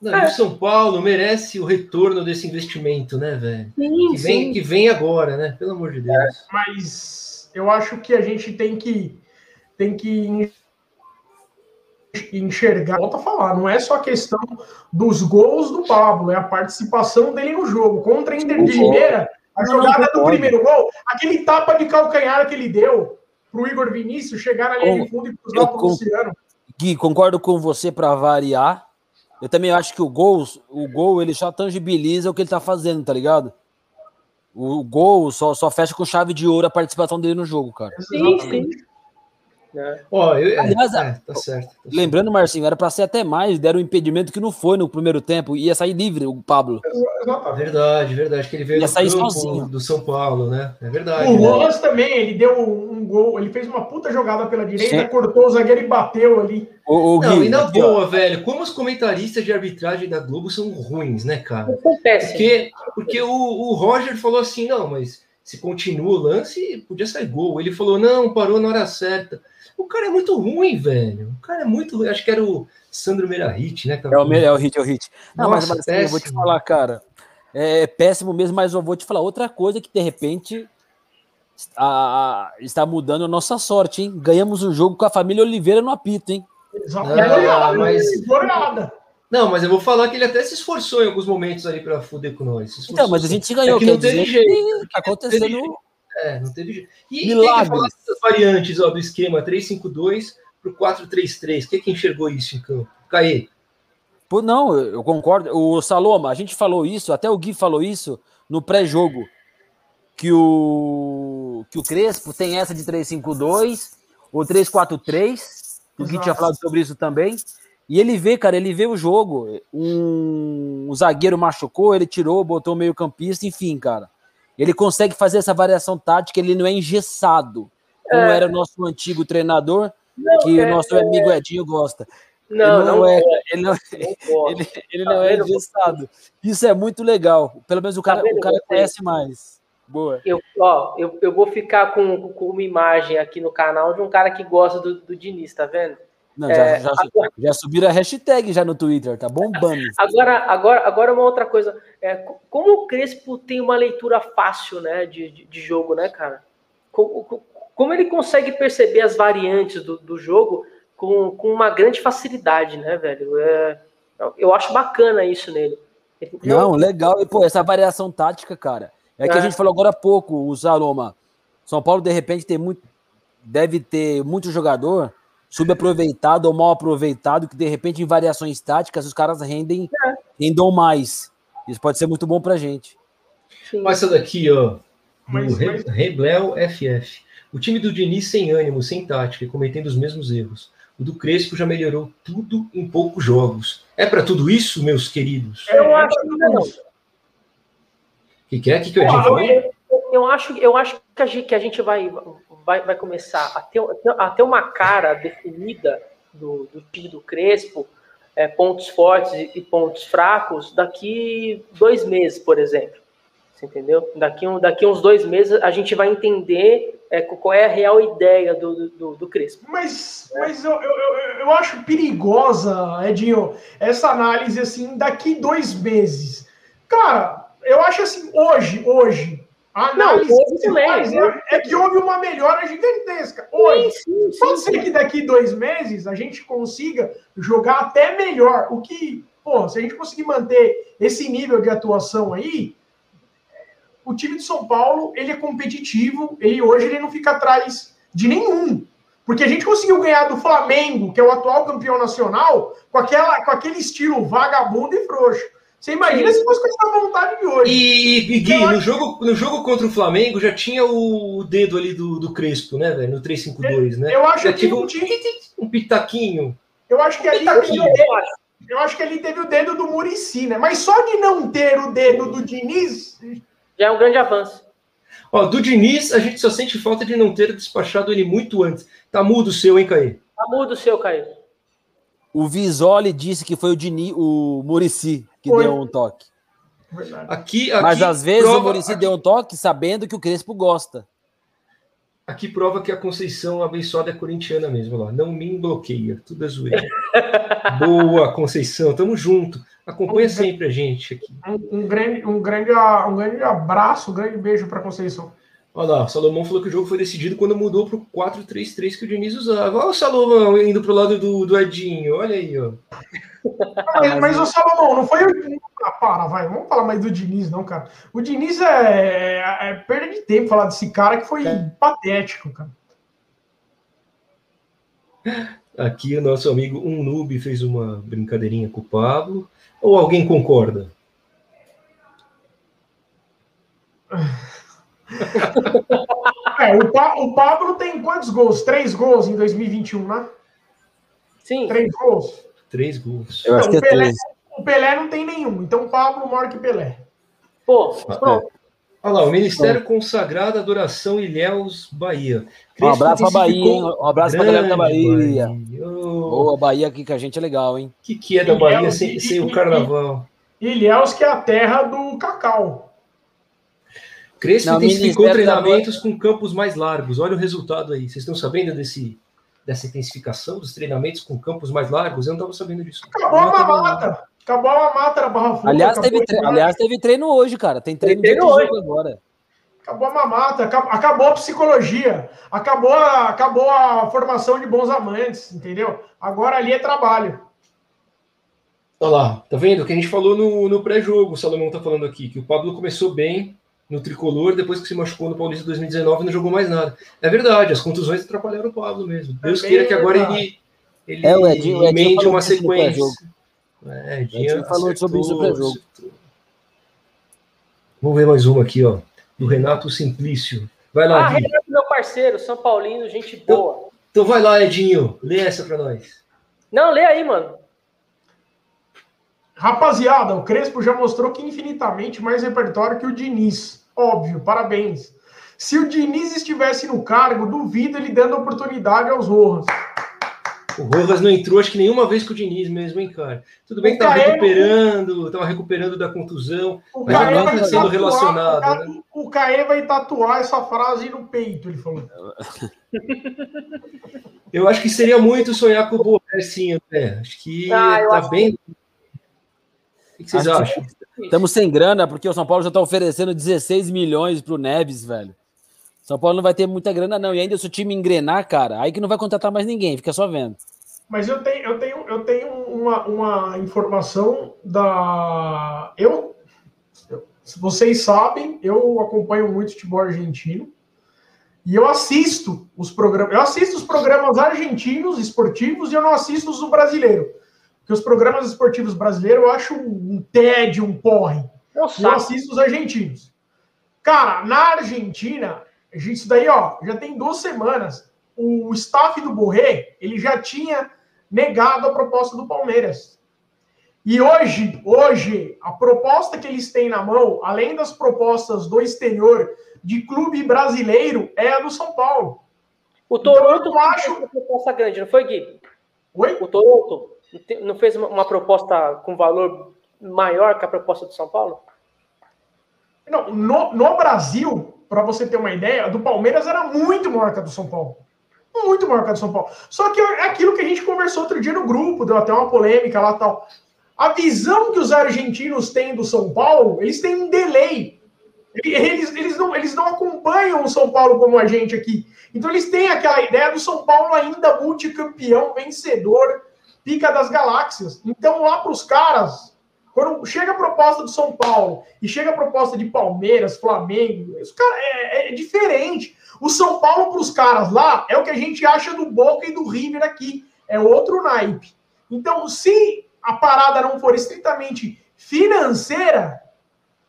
Não, e o São Paulo merece o retorno desse investimento, né, velho? Sim, Que vem, sim. que vem agora, né? Pelo amor de Deus. Mas eu acho que a gente tem que tem que en- enxergar. Volto a falar, não é só a questão dos gols do Pablo, é a participação dele no jogo. Contra a Inter de. Limeira, a jogada do primeiro gol, aquele tapa de calcanhar que ele deu pro Igor Vinícius chegar na linha de fundo e cruzar pro con- Luciano. Gui, concordo com você para variar. Eu também acho que o gol, o gol ele só tangibiliza o que ele tá fazendo, tá ligado? O gol só, só fecha com chave de ouro a participação dele no jogo, cara. Sim, sim. Né? Ó, eu, Aliás, é, tá certo. tá certo. Lembrando, Marcinho, era para ser até mais, deram um impedimento que não foi no primeiro tempo, ia sair livre o Pablo. Exatamente. Verdade, verdade. Que ele veio Ia do sair sozinho. do São Paulo, né? É verdade. O né? Rojas também, ele deu um gol, ele fez uma puta jogada pela direita, Sim. cortou o zagueiro e bateu ali. O, o Não, Gui, e na boa, velho, como os comentaristas de arbitragem da Globo são ruins, né, cara? Acontece. Porque, porque o, o Roger falou assim, não, mas se continua o lance, podia sair gol. Ele falou, não, parou na hora certa. O cara é muito ruim, velho. O cara é muito ruim. Acho que era o Sandro Merahit, né? é o, é o hit, é o hit. Não, mas, Nossa, Marcinho, eu vou te falar, cara. É péssimo mesmo, mas eu vou te falar outra coisa que de repente a, a- está mudando a nossa sorte, hein? Ganhamos o jogo com a família Oliveira no apito, hein? Exatamente. Ah, mas-. Não, mas eu vou falar que ele até se esforçou em alguns momentos ali para fuder com nós. Então, mas a gente ganhou, É que quer não teve dizer jeito. que tá acontecendo. É, não teve jeito. E Milagres. quem dessas variantes ó, do esquema 3-5-2 para o 4-3-3? Quem que enxergou isso em campo? Caí. Pô, não, eu concordo. O Saloma, a gente falou isso, até o Gui falou isso no pré-jogo. Que o, que o Crespo tem essa de 3-5-2 ou 3-4-3. O Gui tinha falado sobre isso também. E ele vê, cara, ele vê o jogo. Um, um zagueiro machucou, ele tirou, botou o meio-campista, enfim, cara. Ele consegue fazer essa variação tática, ele não é engessado. Como É. era o nosso antigo treinador, Não, que é- o nosso amigo Edinho gosta. Não, ele não, não, é, ele não, ele, ele Tá não é vendo? engessado. Isso é muito legal. Pelo menos o Tá cara, vendo o cara conhece mais. Boa. Eu, ó, eu, eu vou ficar com, com uma imagem aqui no canal de um cara que gosta do, do Diniz, tá vendo? Não, É, já, já, já subiram a hashtag já no Twitter, tá bombando. Agora, agora, agora uma outra coisa. É, co- como o Crespo tem uma leitura fácil né, de, de, jogo, né, cara? Co- co- Como ele consegue perceber as variantes do, do jogo com, com uma grande facilidade, né, velho? É, eu acho bacana isso nele. Ele- Não, legal. E, pô, essa variação tática, cara. É que É. a gente falou agora há pouco, o Zaroma. São Paulo, de repente, tem muito. Deve ter muito jogador subaproveitado ou mal aproveitado, que de repente, em variações táticas, os caras rendem, É. rendam mais. Isso pode ser muito bom pra gente. sim. Olha essa daqui, ó. Do Mas- Re- mas- Reblel FF. O time do Diniz sem ânimo, sem tática e cometendo os mesmos erros. O do Crespo já melhorou tudo em poucos jogos. É para tudo isso, meus queridos? Eu acho que não. O que, que é? O que, que Edinho falou? Eu, eu acho, eu acho que a gente, que a gente vai, vai, vai começar a ter, a ter uma cara definida do, do time do Crespo, é, pontos fortes e, pontos fracos, daqui dois meses, por exemplo. Você entendeu? Daqui, um, daqui uns dois meses a gente vai entender é, qual é a real ideia do, do, do Crespo. Mas, mas eu, eu, eu acho perigosa, Edinho, essa análise assim, daqui dois meses. Cara, eu acho assim, hoje, hoje, também, faz é, é que houve uma melhora gigantesca. Hoje. Sim, sim, Pode sim. ser que daqui dois meses a gente consiga jogar até melhor. O que, pô, se a gente conseguir manter esse nível de atuação aí, o time de São Paulo, ele é competitivo, ele hoje ele não fica atrás de nenhum. Porque a gente conseguiu ganhar do Flamengo, que é o atual campeão nacional, com, aquela, com aquele estilo vagabundo e frouxo. Você imagina se fosse com essa vontade de hoje. E, e, Gui, no acho- jogo, no jogo contra o Flamengo já tinha o dedo ali do, do Crespo, né, velho? No 3-5-2, né? Eu acho Já que tive o um, um pitaquinho. Eu acho que ali Pitaquinho. teve, eu acho que ali teve o dedo do Murici, né? Mas só de não ter o dedo do Diniz, Já é um grande avanço. Ó, do Diniz, a gente só sente falta de não ter despachado ele muito antes. Tá mudo o seu, hein, Caí? Tá mudo o seu, Caio. O Visoli disse que foi o Dini, o Murici que Foi. deu um toque. Aqui, aqui Mas às vezes prova, o Murici aqui, deu um toque sabendo que o Crespo gosta. aqui prova que a Conceição abençoada é corintiana mesmo. Lá. Não me bloqueia, tudo é zoeira. Boa, Conceição, tamo junto. Acompanha sempre a gente aqui. Um, um grande, um, grande, um grande abraço, um grande beijo para Conceição. Olha lá, o Salomão falou que o jogo foi decidido quando mudou pro 4-3-3 que o Diniz usava. Olha o Salomão indo pro lado do, do Edinho, olha aí, ó. mas, mas o Salomão, não foi o. Ah, para, vai, vamos falar mais do Diniz, não, cara. O Diniz é, é, é perda de tempo falar desse cara que foi patético, cara. Aqui o nosso amigo Um Noob fez uma brincadeirinha com o Pablo. Ou alguém concorda? É, o, Pa- o Pablo tem quantos gols? Três gols em 2021, né? Sim. Três gols. Três gols. Eu acho Não, que é o, Pelé, três. o Pelé não tem nenhum. Então o Pablo maior que Pelé. Pô, Ah, pronto. Olha lá, o Ministério Consagrado Adoração Ilhéus, Bahia. Um abraço pra Bahia, hein? Um abraço pra galera da Grande Bahia. Ô, Boa, Bahia aqui com a gente é legal, hein? O que, que é da Bahia Ilhéus sem, e- sem o carnaval? Ilhéus, que é a terra do cacau. Crespo Não, intensificou Ministério da treinamentos com campos mais largos. Olha o resultado aí. Vocês estão sabendo desse, dessa intensificação dos treinamentos com campos mais largos? Eu não estava sabendo disso. Acabou a mamata. Acabou a mamata da Barra Funda. Aliás teve, a tre- mamata. aliás, teve treino hoje, cara. Tem treino, Tem treino de hoje. agora. Acabou a mamata, acabou a psicologia, acabou a, acabou a formação de bons amantes, entendeu? Agora ali é trabalho. Olha lá, tá vendo? O que a gente falou no, no pré-jogo, o Salomão tá falando aqui, que o Pablo começou bem no tricolor, depois que se machucou no Paulista 2019 não jogou mais nada. É verdade, as contusões atrapalharam o Pablo mesmo. Deus é queira que agora ele, ele é, o Edinho, o Edinho emende uma sequência. É, Edinho, Edinho falou sobre isso pré-jogo. Vamos ver mais uma aqui, ó do Renato Simplício. Vai lá, Ah, Gui. Renato, meu parceiro, São Paulino, gente então, boa. Então, então vai lá, Edinho, lê essa para nós. Não, lê aí, mano. Rapaziada, o Crespo já mostrou que infinitamente mais repertório que o Diniz. Óbvio, parabéns. Se o Diniz estivesse no cargo, duvido ele dando oportunidade aos Rojas. O Rojas não entrou, acho que nenhuma vez com o Diniz mesmo, hein, cara? Tudo bem o que estava recuperando, estava recuperando da contusão, o mas não está sendo relacionado. O, né? o Caê vai tatuar essa frase no peito, ele falou. Eu acho que seria muito sonhar com o Borré, sim, André. Acho que ah, tá bem. Que... O que vocês acham? Estamos sem grana, porque o São Paulo já está oferecendo 16 milhões para o Neves, velho. São Paulo não vai ter muita grana, não. E ainda se o time engrenar, cara, aí que não vai contratar mais ninguém, fica só vendo. Mas eu tenho, eu tenho, eu tenho uma, uma informação da. Eu, se vocês sabem, eu acompanho muito futebol argentino. E eu assisto os programas. Eu assisto os programas argentinos, esportivos, e eu não assisto os do brasileiro. Porque os programas esportivos brasileiros eu acho um tédio, um porre. Eu, eu assisto os argentinos. Cara, na Argentina, isso daí, ó, já tem duas semanas. O staff do Borré, ele já tinha negado a proposta do Palmeiras. E hoje, hoje, a proposta que eles têm na mão, além das propostas do exterior de clube brasileiro, é a do São Paulo. O Toronto então, acho uma proposta grande, não foi, Gui? Oi? O Toronto não fez uma proposta com valor maior que a proposta do São Paulo? Não, no, no Brasil, para você ter uma ideia, do Palmeiras era muito maior que a do São Paulo. Muito maior que a do São Paulo. Só que é aquilo que a gente conversou outro dia no grupo, deu até uma polêmica lá tal. A visão que os argentinos têm do São Paulo, eles têm um delay. Eles, eles, não, eles não acompanham o São Paulo como a gente aqui. Então eles têm aquela ideia do São Paulo ainda multicampeão, vencedor, pica das galáxias. Então lá para os caras, quando chega a proposta do São Paulo e chega a proposta de Palmeiras, Flamengo, isso, cara, é, é diferente. O São Paulo para os caras lá é o que a gente acha do Boca e do River aqui. É outro naipe. Então, se a parada não for estritamente financeira,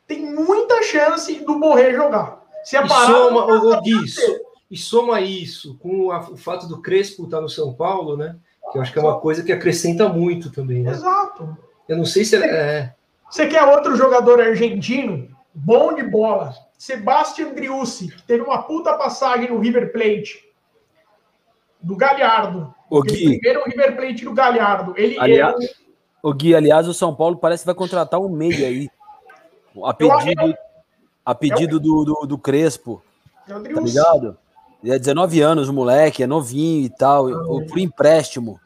tem muita chance do Borré jogar. Se a e parada soma, o, isso, e soma isso com a, o fato do Crespo estar no São Paulo, né? Que eu acho que é uma coisa que acrescenta muito também, né? Exato. Eu não sei se é. Você quer outro jogador argentino? Bom de bola. Sebastian Driussi, que teve uma puta passagem no River Plate. Do Galhardo. O Gui. Primeiro River Plate do Galhardo. Ele, aliás, ele... O Gui, aliás, o São Paulo parece que vai contratar um meia aí. A pedido, a pedido do, do, do Crespo. É tá ligado? É 19 anos, o moleque, é novinho e tal. Ah, por empréstimo.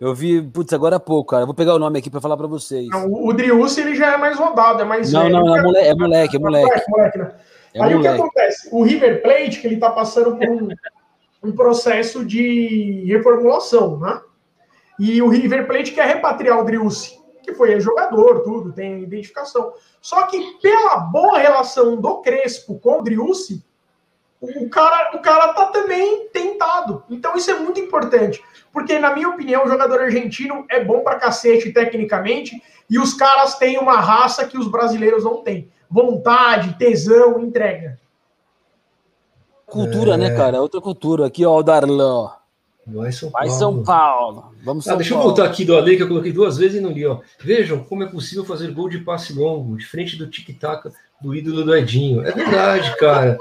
Eu vi, putz, agora há pouco, cara. Eu vou pegar o nome aqui para falar para vocês. Não, o Driussi, ele já é mais rodado, é mais Não, não, não, é moleque, é moleque, é moleque. moleque, né? é Aí moleque. o que acontece? O River Plate, que ele tá passando por um, um processo de reformulação, né? E o River Plate quer repatriar o Driussi, que foi jogador, tudo, tem identificação. Só que pela boa relação do Crespo com o Driussi, o cara, o cara tá também tentado. Então isso é muito importante. Porque, na minha opinião, o jogador argentino é bom pra cacete tecnicamente, e os caras têm uma raça que os brasileiros não têm. Vontade, tesão, entrega. Cultura, né, é... né, cara? É outra cultura. Aqui, ó, o Darlan. Vai São Paulo. Vai São Paulo. Vamos ah, São deixa Paulo. eu voltar aqui do Ale, que eu coloquei duas vezes e não li. Ó. Vejam como é possível fazer gol de passe longo, de frente do tic-tac do ídolo do Edinho. É verdade, cara.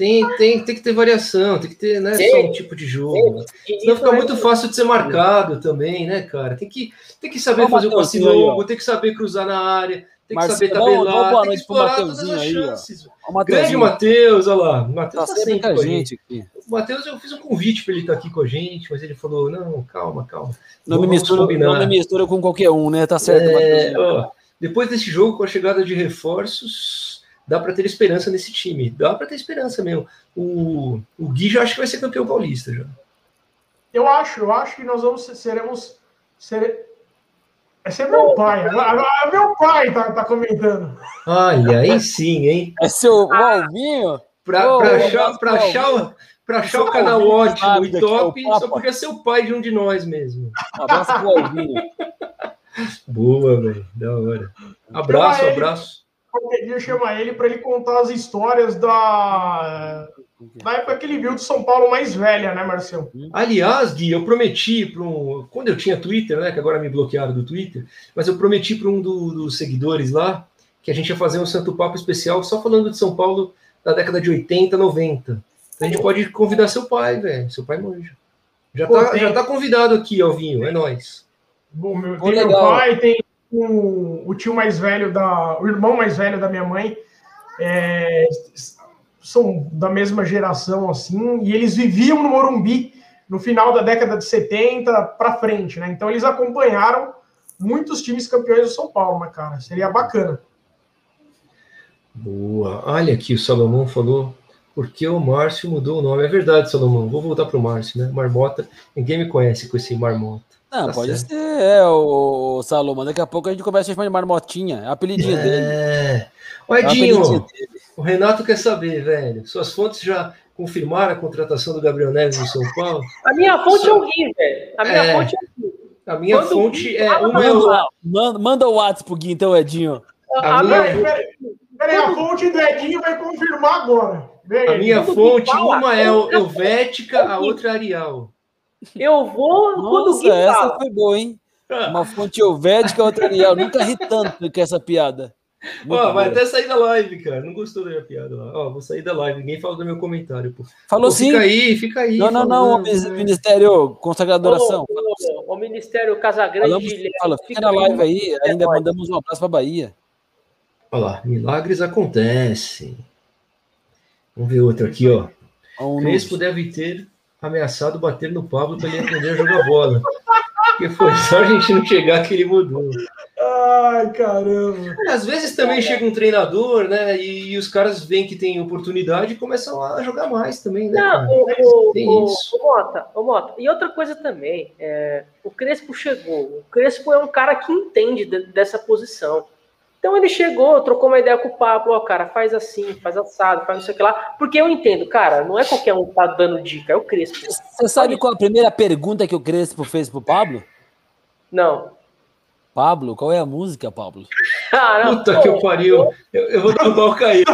Tem, tem, tem que ter variação, tem que ter né, só um tipo de jogo. Senão fica muito fácil de ser marcado também, né, cara? Tem que, tem que saber fazer o passe longo, tem que saber cruzar na área, tem que saber tabelar, boa tem que explorar todas as chances. Aí, Grande Matheus, olha lá. Matheus tá, tá sempre com a gente aqui. O Matheus, eu fiz um convite para ele estar aqui com a gente, mas ele falou: não, calma, calma. Não, me mistura, não me mistura com qualquer um, né? Tá certo, é, ó, depois desse jogo, com a chegada de reforços dá para ter esperança nesse time. Dá para ter esperança mesmo. O, o Gui já acho que vai ser campeão paulista já. Eu acho, eu acho que nós vamos seremos. Ser... Esse é meu pai. Agora, meu pai tá, tá comentando. Olha, aí sim, hein? É seu Alvinho? Pra, pra, achar, pra, achar, pra achar o canal ótimo e top, só porque é seu pai de um de nós mesmo. Um abraço pro Alvinho. Boa, velho. Da hora. Abraço, abraço. Qualquer dia chamar ele para ele contar as histórias da. Da época que ele viu de São Paulo mais velha, né, Marcelo? Aliás, Gui, eu prometi para um. Quando eu tinha Twitter, né? Que agora me bloquearam do Twitter, mas eu prometi para um do, dos seguidores lá que a gente ia fazer um Santo Papo especial só falando de São Paulo da década de 80, 90. Então a gente pode convidar seu pai, velho. Seu pai manja. Já, Pô, tá, tem... já tá convidado aqui, Alvinho, é nós. Bom, meu, tem meu pai, tem o, o tio mais velho da. o irmão mais velho da minha mãe. É, são da mesma geração assim, e eles viviam no Morumbi no final da década de 70 para frente, né? Então eles acompanharam muitos times campeões do São Paulo, né, cara? Seria bacana. Boa. Olha aqui, o Salomão falou porque o Márcio mudou o nome. É verdade, Salomão. Vou voltar para o Márcio, né? Marmota. Ninguém me conhece com esse Marmota. Não, tá pode certo. ser, é, o Salomão. Daqui a pouco a gente começa a chamar de Marmotinha. É apelidinho é. dele. É. O Edinho, o Renato quer saber, velho. Suas fontes já confirmaram a contratação do Gabriel Neves no São Paulo? A minha fonte Só... é o Gui, velho. A minha é... fonte é o Gui. A minha Quando fonte é uma. Manda, manda, manda o WhatsApp pro Gui, então, Edinho. A, a minha... Peraí, peraí, a fonte do Edinho vai confirmar agora. Vem, a minha fonte, uma é Helvética, a outra é Arial. Eu vou Nossa, essa fala. foi boa, hein? Uma fonte Helvética, outra Arial. Nunca ri tanto com essa piada. Ó, vai até sair da live, cara. Não gostou da minha piada lá. Ó, vou sair da live. Ninguém falou do meu comentário, pô. Falou pô, sim. Fica aí, fica aí. Não, não, não. O Ministério consagrado oração. O, o, o Ministério Casagrande. Falamos, fala, fica na live aí. Ainda mandamos um abraço para Bahia. Olha lá, milagres acontecem. Vamos ver outro aqui, ó. Um Crespo deve ter ameaçado bater no Pablo para ele aprender a jogar bola. Porque foi só a gente não chegar que ele mudou. Ai, caramba. Às vezes também chega um treinador, né? E, e, os caras veem que tem oportunidade e começam a jogar mais também, né? Não, o, tem o, isso. O Mota, o Mota. E outra coisa também, é, o Crespo chegou. O Crespo é um cara que entende de, dessa posição. Então ele chegou, trocou uma ideia com o Pablo, ó, cara, faz assim, faz assado, faz não sei o que lá. Porque eu entendo, cara, não é qualquer um que tá dando dica, é o Crespo. Você sabe qual a primeira pergunta que o Crespo fez pro Pablo? Não. Pablo, qual é a música, Pablo? Ah, não, Puta pô, que eu pariu. Eu, eu vou derrubar o Caio.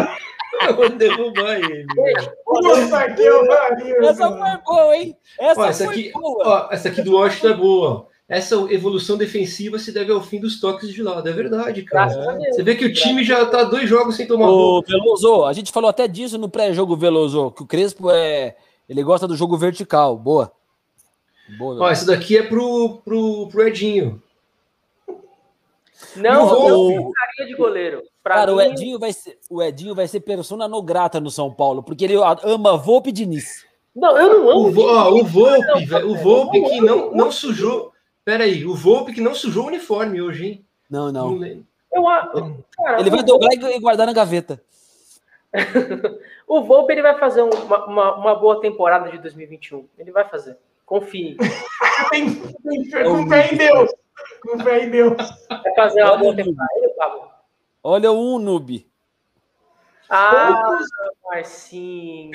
Eu vou derrubar ele. Puta que eu pariu. Essa foi boa, hein? Essa, ó, essa foi aqui, boa. Ó, essa aqui do Washington é boa. Essa evolução defensiva se deve ao fim dos toques de lado. É verdade, cara. Você vê que o time já tá dois jogos sem tomar gol. Veloso, a gente falou até disso no pré-jogo Veloso, que o Crespo é. Ele gosta do jogo vertical. Boa. Boa Ó, essa daqui é pro, pro, pro Edinho. Não, não de goleiro. Pra cara, mim... o, Edinho vai ser, o Edinho vai ser persona no grata no São Paulo, porque ele ama Volpe Diniz. Não, eu não amo. O, ó, o Volpe, não, o Volpe que não, não sujou. Pera aí, o Volpe que não sujou o uniforme hoje, hein? Não, não. não eu, cara, ele vai dobrar e guardar na gaveta. o Volpe ele vai fazer uma, uma, uma, boa temporada de 2021. Ele vai fazer. Confie. tem, tem, com fé em Deus. Com fé em Deus. Vai fazer uma boa temporada. Pablo. Olha um noob. Ah, Poucos... Marcinho.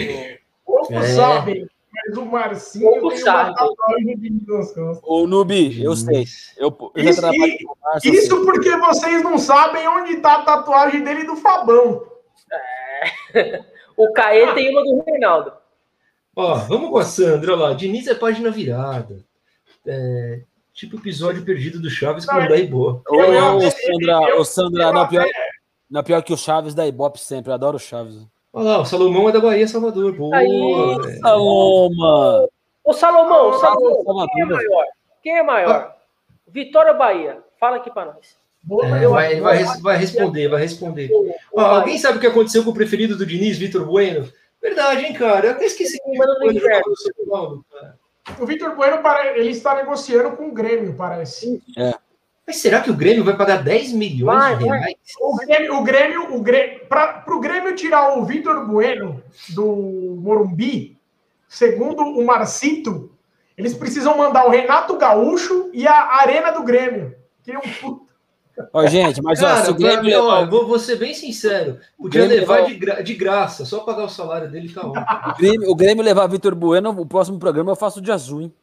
Poucos é. sabem, mas o Marcinho de Ô, Nubi, eu sei. Eu, eu isso, Marcio, isso eu porque vocês não sabem onde está a tatuagem dele do Fabão. É. O Caê tem uma do Reinaldo. Ó, vamos com a Sandra lá. Diniz é página virada. É, tipo episódio perdido do Chaves com o da Ibope. Ô, ô, Sandra, não, pior, não, pior que o Chaves da Ibope sempre. Eu adoro o Chaves. Olha lá, o Salomão é da Bahia, Salvador. Boa, Aí, Saloma. Ô, Salomão, Salomão, quem é maior? Quem é maior? Ah. Vitória ou Bahia? Fala aqui para nós. É, vai, vai, vai, responder, vai responder. Ah, alguém sabe o que aconteceu com o preferido do Diniz, Vitor Bueno? Verdade, hein, cara? Eu até esqueci. O Vitor Bueno ele está negociando com o Grêmio, parece. É. Mas será que o Grêmio vai pagar 10 milhões Vai, de reais? O Grêmio, o Grêmio, o Grêmio para o Grêmio tirar o Vitor Bueno do Morumbi, segundo o Marcito, eles precisam mandar o Renato Gaúcho e a Arena do Grêmio. Que é um puta. Ó, gente, mas ó, Cara, se o Grêmio mim, ó, vou, vou ser bem sincero. Podia Grêmio levar levou- de, gra- de graça, só pagar o salário dele tá ótimo. o Grêmio, o Grêmio levar Vitor Bueno, o próximo programa eu faço de azul, hein?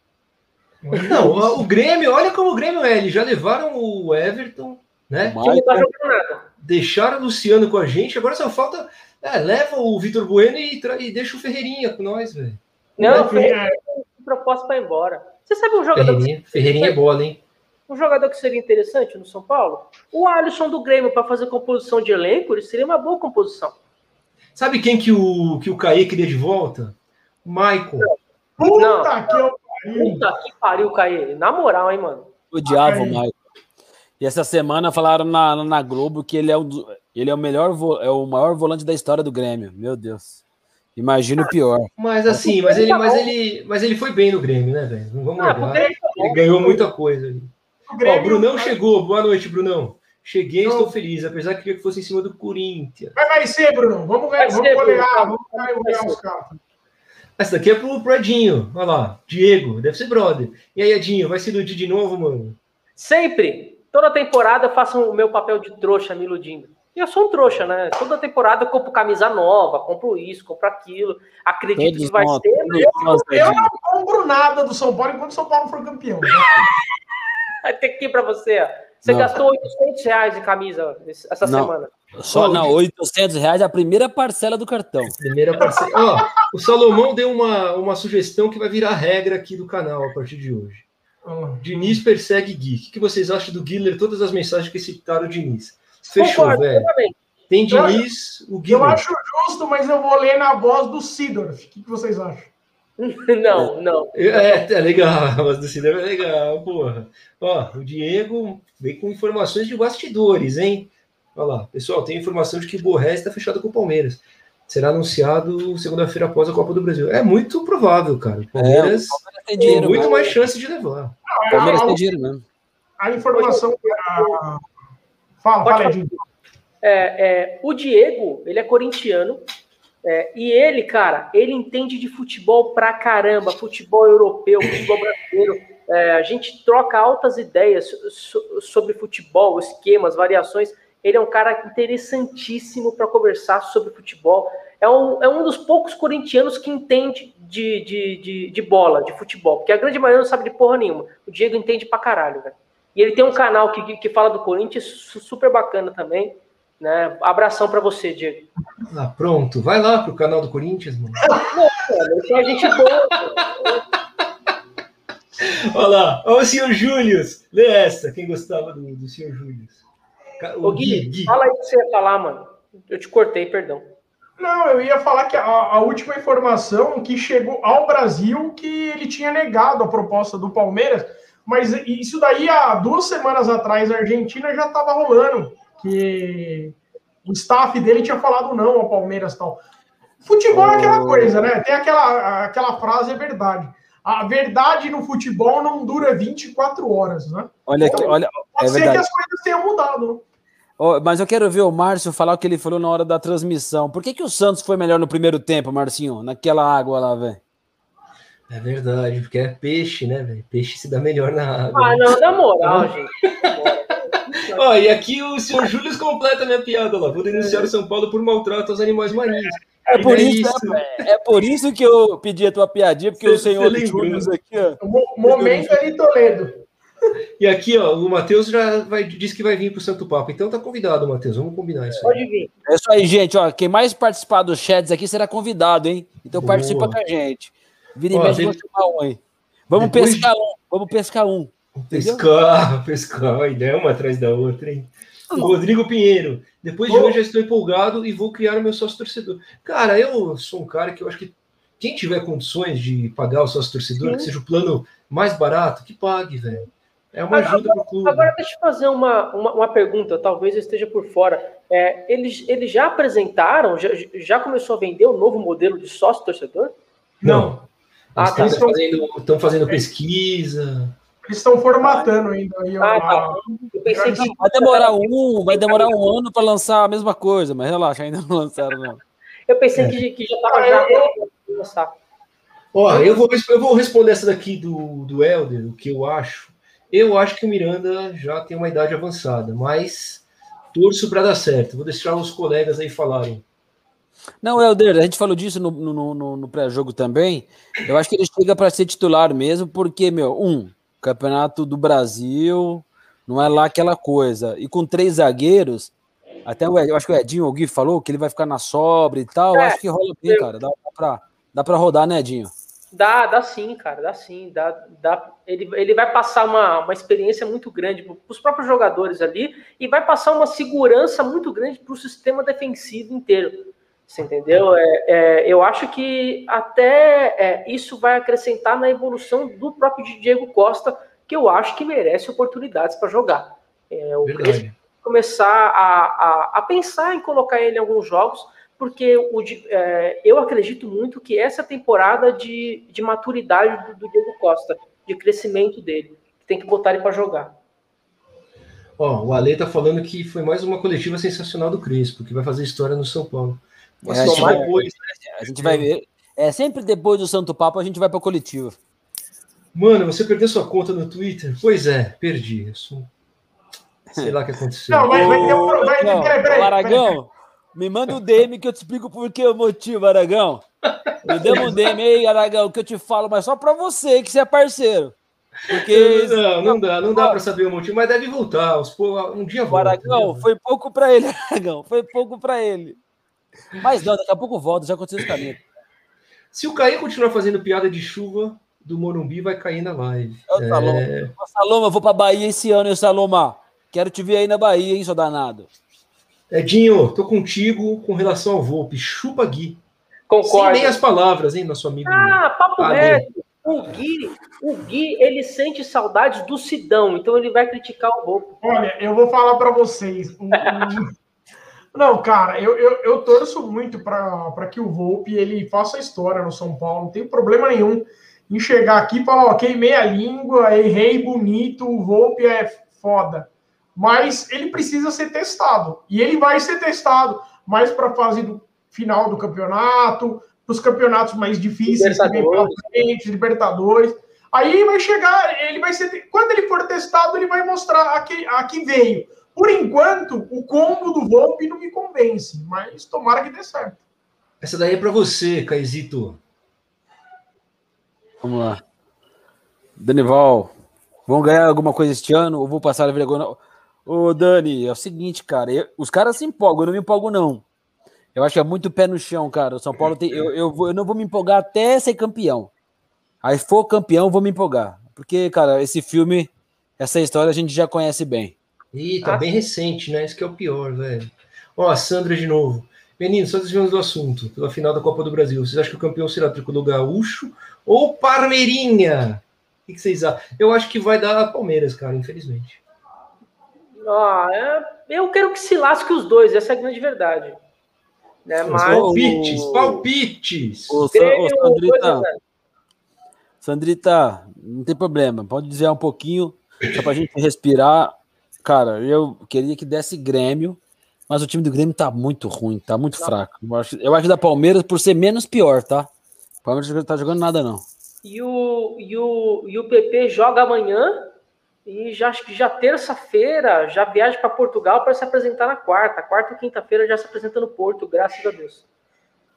Não, o o Grêmio, olha como o Grêmio é. Eles já levaram o Everton, né? O Que não tá jogando nada. Deixaram o Luciano com a gente. Agora só falta. É, leva o Vitor Bueno e, tra- e deixa o Ferreirinha com nós, velho. Não, É, foi é, proposta para ir embora. Você sabe um jogador, que, Ferreirinha, Ferreirinha é bola, hein? um jogador que seria interessante no São Paulo? O Alisson do Grêmio para fazer composição de elenco, ele seria uma boa composição. Sabe quem que o, que o Caê queria de volta? O Maicon. puta Não. que eu. Puta que pariu, Caê. Na moral, hein, mano. odiava o Aí. Maicon. E essa semana falaram na, na Globo que ele é, do- ele é o melhor, é o maior volante da história do Grêmio. Meu Deus. Imagina o pior. Mas assim, mas ele, mas ele, mas ele foi bem no Grêmio, né, velho? Não vamos Ah, negar. ele tá Ele ganhou muita coisa ali. O Ó, Grêmio- o Brunão chegou. Boa noite, Brunão. Cheguei, Não. estou feliz, apesar que queria que fosse em cima do Corinthians. Vai, vai ser, Bruno. Vamos, Vai ver, vamos ser, golear. Vamos golear os caras. Essa daqui é pro, pro Edinho. Olha lá, Diego, deve ser brother. E aí, Edinho, vai se iludir de novo, mano? Sempre, toda temporada eu faço o meu papel de trouxa me iludindo. E eu sou um trouxa, né? Toda temporada eu compro camisa nova, compro isso, compro aquilo. Acredito Todos que vai nós, ser. todos nós, Eu não compro nada do São Paulo enquanto o São Paulo for campeão. né? Vai ter que ir pra você. ó. Você Não. gastou 800 reais em camisa essa Não. semana. Só, não, 800 reais é a primeira parcela do cartão. Primeira parceira. Ó, o Salomão deu uma, uma sugestão que vai virar regra aqui do canal a partir de hoje. Lá. Diniz persegue Gui. O que vocês acham do Gui ler todas as mensagens que citaram o Diniz? Fechou, Concordo, velho. Tem Diniz, o Gui. Eu acho justo, mas eu vou ler na voz do Sidorf. O que, que vocês acham? Não, não. É, é legal, a voz do cinema é legal, porra. Ó, o Diego veio com informações de bastidores, hein? Olha lá, pessoal, tem informação de que o Borré está fechado com o Palmeiras. Será anunciado segunda-feira após a Copa do Brasil. É muito provável, cara. O Palmeiras Palmeiras tem tem dinheiro, muito mesmo. mais chance de levar. O Palmeiras a, tem dinheiro mesmo. a informação. a- Fala, Pode fala. Edinho. É, é, o Diego, ele é corintiano. é, e ele, cara, ele entende de futebol pra caramba, futebol europeu, futebol brasileiro. É, a gente troca altas ideias so- so- sobre futebol, esquemas, variações. Ele é um cara interessantíssimo para conversar sobre futebol. É um, é um dos poucos corintianos que entende de, de, de, de bola, de futebol, porque a grande maioria não sabe de porra nenhuma. O Diego entende pra caralho, velho. E ele tem um canal que, que fala do Corinthians, su- super bacana também. Né? Abração para você, Diego. Ah, pronto. Vai lá pro canal do Corinthians, mano. Mano, isso é gente boa. Olha lá, olha o senhor Júlio. Lê essa, quem gostava do, do senhor Júlio. Ô, Gui, fala aí o que você ia falar, mano. Eu te cortei, perdão. Não, eu ia falar que a, a última informação que chegou ao Brasil que ele tinha negado a proposta do Palmeiras, mas isso daí há duas semanas atrás a Argentina já estava rolando, que o staff dele tinha falado não ao Palmeiras e tal. Futebol é aquela coisa, né? Tem aquela, aquela frase, é verdade. A verdade no futebol não dura 24 horas, né? Olha, aqui, olha, Pode é ser que verdade. as coisas tenham mudado. né? Ó, mas eu quero ver o Márcio falar o que ele falou na hora da transmissão. Por que, que o Santos foi melhor no primeiro tempo, Marcinho? Naquela água lá, velho. É verdade, porque é peixe, né, velho? Peixe se dá melhor na água. Ah, não, na moral, gente. Ó, e aqui o senhor Júlio completa a minha piada lá. Vou denunciar o São Paulo por maltrato aos animais marinhos. É por, É isso, isso. né, velho? é por isso que eu pedi a tua piadinha, porque Cê- o senhor. Júlio aqui, ó. Momento é de Toledo. E aqui, ó, o Matheus já vai, disse que vai vir pro Santo Papo. Então tá convidado, Matheus. Vamos combinar isso aí. Pode vir. É isso aí, gente. Ó, quem mais participar dos chats aqui será convidado, hein? Então Boa. participa com a gente. Vira e Ó, mexe, tem- vou chamar um aí. Vamos Depois- pescar um. Vamos pescar um. Pescar, pescar, a ideia é uma atrás da outra, hein? O Rodrigo Pinheiro. Depois de hoje já estou empolgado e vou criar o meu sócio torcedor. Cara, eu sou um cara que eu acho que quem tiver condições de pagar o sócio torcedor, que seja o plano mais barato, que pague, velho. É uma ajuda pro clube. Agora, deixa eu fazer uma, uma, uma pergunta, talvez eu esteja por fora. É, eles, eles já apresentaram, já, já começou a vender o novo modelo de sócio torcedor? Não. Ah, Eles tá. estão fazendo, estão fazendo pesquisa. Eles estão formatando ainda. Aí, Ah, tá. Que Vai demorar um, vai demorar um ano para lançar a mesma coisa, mas relaxa, ainda não lançaram, não. Eu pensei que, que já estava já pra lançar. Ó, eu vou, eu vou responder essa daqui do, do Helder, o que eu acho. Eu acho que o Miranda já tem uma idade avançada, mas torço para dar certo. Vou deixar os colegas aí falarem. Não, Helder, a gente falou disso no, no, no- no pré-jogo também. Eu acho que ele chega para ser titular mesmo, porque, meu, um, campeonato do Brasil não é lá aquela coisa. E com três zagueiros, até o Ed- eu acho que o Edinho ou o Gui falou que ele vai ficar na sobra e tal. Eu É, acho que rola bem, cara. Dá, dá, pra, dá pra rodar, né, Edinho? Dá, dá sim, cara, dá sim. Dá, dá, ele, ele vai passar uma, uma experiência muito grande para os próprios jogadores ali e vai passar uma segurança muito grande para o sistema defensivo inteiro. Você entendeu? É, é, eu acho que até é, isso vai acrescentar na evolução do próprio Diego Costa, que eu acho que merece oportunidades para jogar. É, o começar a, a, a pensar em colocar ele em alguns jogos, porque o, é, eu acredito muito que essa temporada de, de maturidade do, do Diego Costa, de crescimento dele, tem que botar ele para jogar. Ó, o Ale tá falando que foi mais uma coletiva sensacional do Crespo, que vai fazer história no São Paulo. Vou É, assistir tomara- depois. A gente vai ver. É sempre depois do Santo Papo a gente vai pra coletiva. Mano, você perdeu sua conta no Twitter? Pois é, perdi. Eu sou- Sei lá o que aconteceu. Não, vai, vai ter um. Vai, Não, peraí, peraí, Aragão, me manda o DM que eu te explico por que o motivo, Aragão. Me dê um DM aí, Aragão, que eu te falo, mas só pra você, que você é parceiro. Porque Não, não dá, não dá pra saber o motivo, mas deve voltar. Um dia o volta. Aragão né? foi pouco pra ele, Aragão, foi pouco pra ele. Mas não, daqui a pouco volta, já aconteceu isso comigo. Se o Caí continuar fazendo piada de chuva, do Morumbi vai cair na live. Ô, Saloma, É, Saloma, eu vou pra Bahia esse ano, hein, Saloma? Quero te ver aí na Bahia, hein, seu danado. Edinho, tô contigo com relação ao Volpe. Chupa Gui. Sem Concordo. nem as palavras, hein, nosso amigo. Ah, papo Ah, reto. O Gui, o Gui, ele sente saudades do Sidão, então ele vai criticar o Volpe. Olha, eu vou falar para vocês. um- um- Não, cara, eu, eu, eu torço muito para que o Volpe ele faça história no São Paulo. Não tem problema nenhum em chegar aqui e falar, ó, queimei a língua, errei bonito, o Volpe é foda. Mas ele precisa ser testado. E ele vai ser testado mais para a fase do final do campeonato, para os campeonatos mais difíceis que vem pela frente, Libertadores. Aí vai chegar, ele vai ser. Quando ele for testado, ele vai mostrar a que, a que veio. Por enquanto, o combo do Volpe não me convence, mas tomara que dê certo. Essa daí é pra você, Caizito. Vamos lá. Danival, vão ganhar alguma coisa este ano ou vou passar a vergonha? Ô, Dani, é o seguinte, cara. eu- os caras se empolgam, eu não me empolgo, não. Eu acho que é muito pé no chão, cara. O São Paulo tem. Eu, eu, vou- eu não vou me empolgar até ser campeão. Aí, for campeão, vou me empolgar. Porque, cara, esse filme, essa história a gente já conhece bem. Ih, tá Ah. bem recente, né? Isso que é o pior, velho. Ó, a Sandra de novo. Meninos, só desviando do assunto. Pela final da Copa do Brasil, vocês acham que o campeão será tricolor gaúcho ou Parmeirinha? O que que vocês acham? Eu acho que vai dar Palmeiras, cara, infelizmente. Ah, é- eu quero que se lasque os dois, essa é a grande verdade. Né? Mas palpites, o- palpites. Ô, ô, Sandrita, 2 a 0. Sandrita, não tem problema. Pode desviar um pouquinho, só pra gente respirar. Cara, eu queria que desse Grêmio, mas o time do Grêmio tá muito ruim, tá muito fraco. Eu acho, eu acho da Palmeiras por ser menos pior, tá? O Palmeiras não tá jogando nada, não. E o, e, o, e o PP joga amanhã e já acho que já terça-feira já viaja para Portugal para se apresentar na quarta. Quarta ou quinta-feira já se apresenta no Porto, graças a Deus.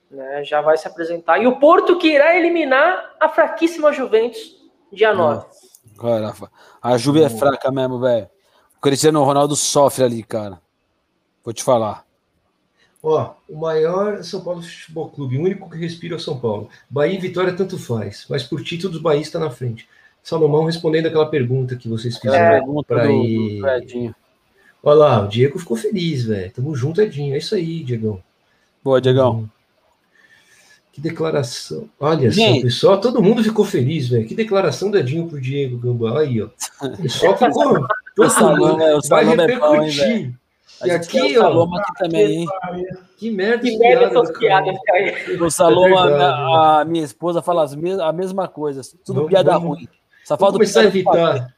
Né, já vai se apresentar. E o Porto que irá eliminar a fraquíssima Juventus dia 9. Cara, a Juve é fraca mesmo, velho. O Cristiano Ronaldo sofre ali, cara. Vou te falar. Ó, o maior São Paulo Futebol Clube, o único que respira é o São Paulo. Bahia e Vitória tanto faz, mas por títulos o Bahia está na frente. Salomão respondendo aquela pergunta que vocês fizeram pergunta para ir. do. Olha lá, o Diego ficou feliz, velho. Tamo junto, Edinho. É isso aí, Diegão. Boa, Diegão. Que declaração. Olha Gente. só, pessoal, todo mundo ficou feliz, velho. Que declaração do Edinho pro Diego Gambá. Aí, ó. O pessoal ficou. O Todo Saloma, mundo é, o vai é hein, repercutir. A E gente aqui, ó. Saloma aqui também, hein? Que merda Que merda piada essas piadas, cara. O Saloma, É verdade, a, a minha esposa fala as mes- a mesma coisa. Tudo Vamos- piada vamos- ruim. Só falta começar a evitar.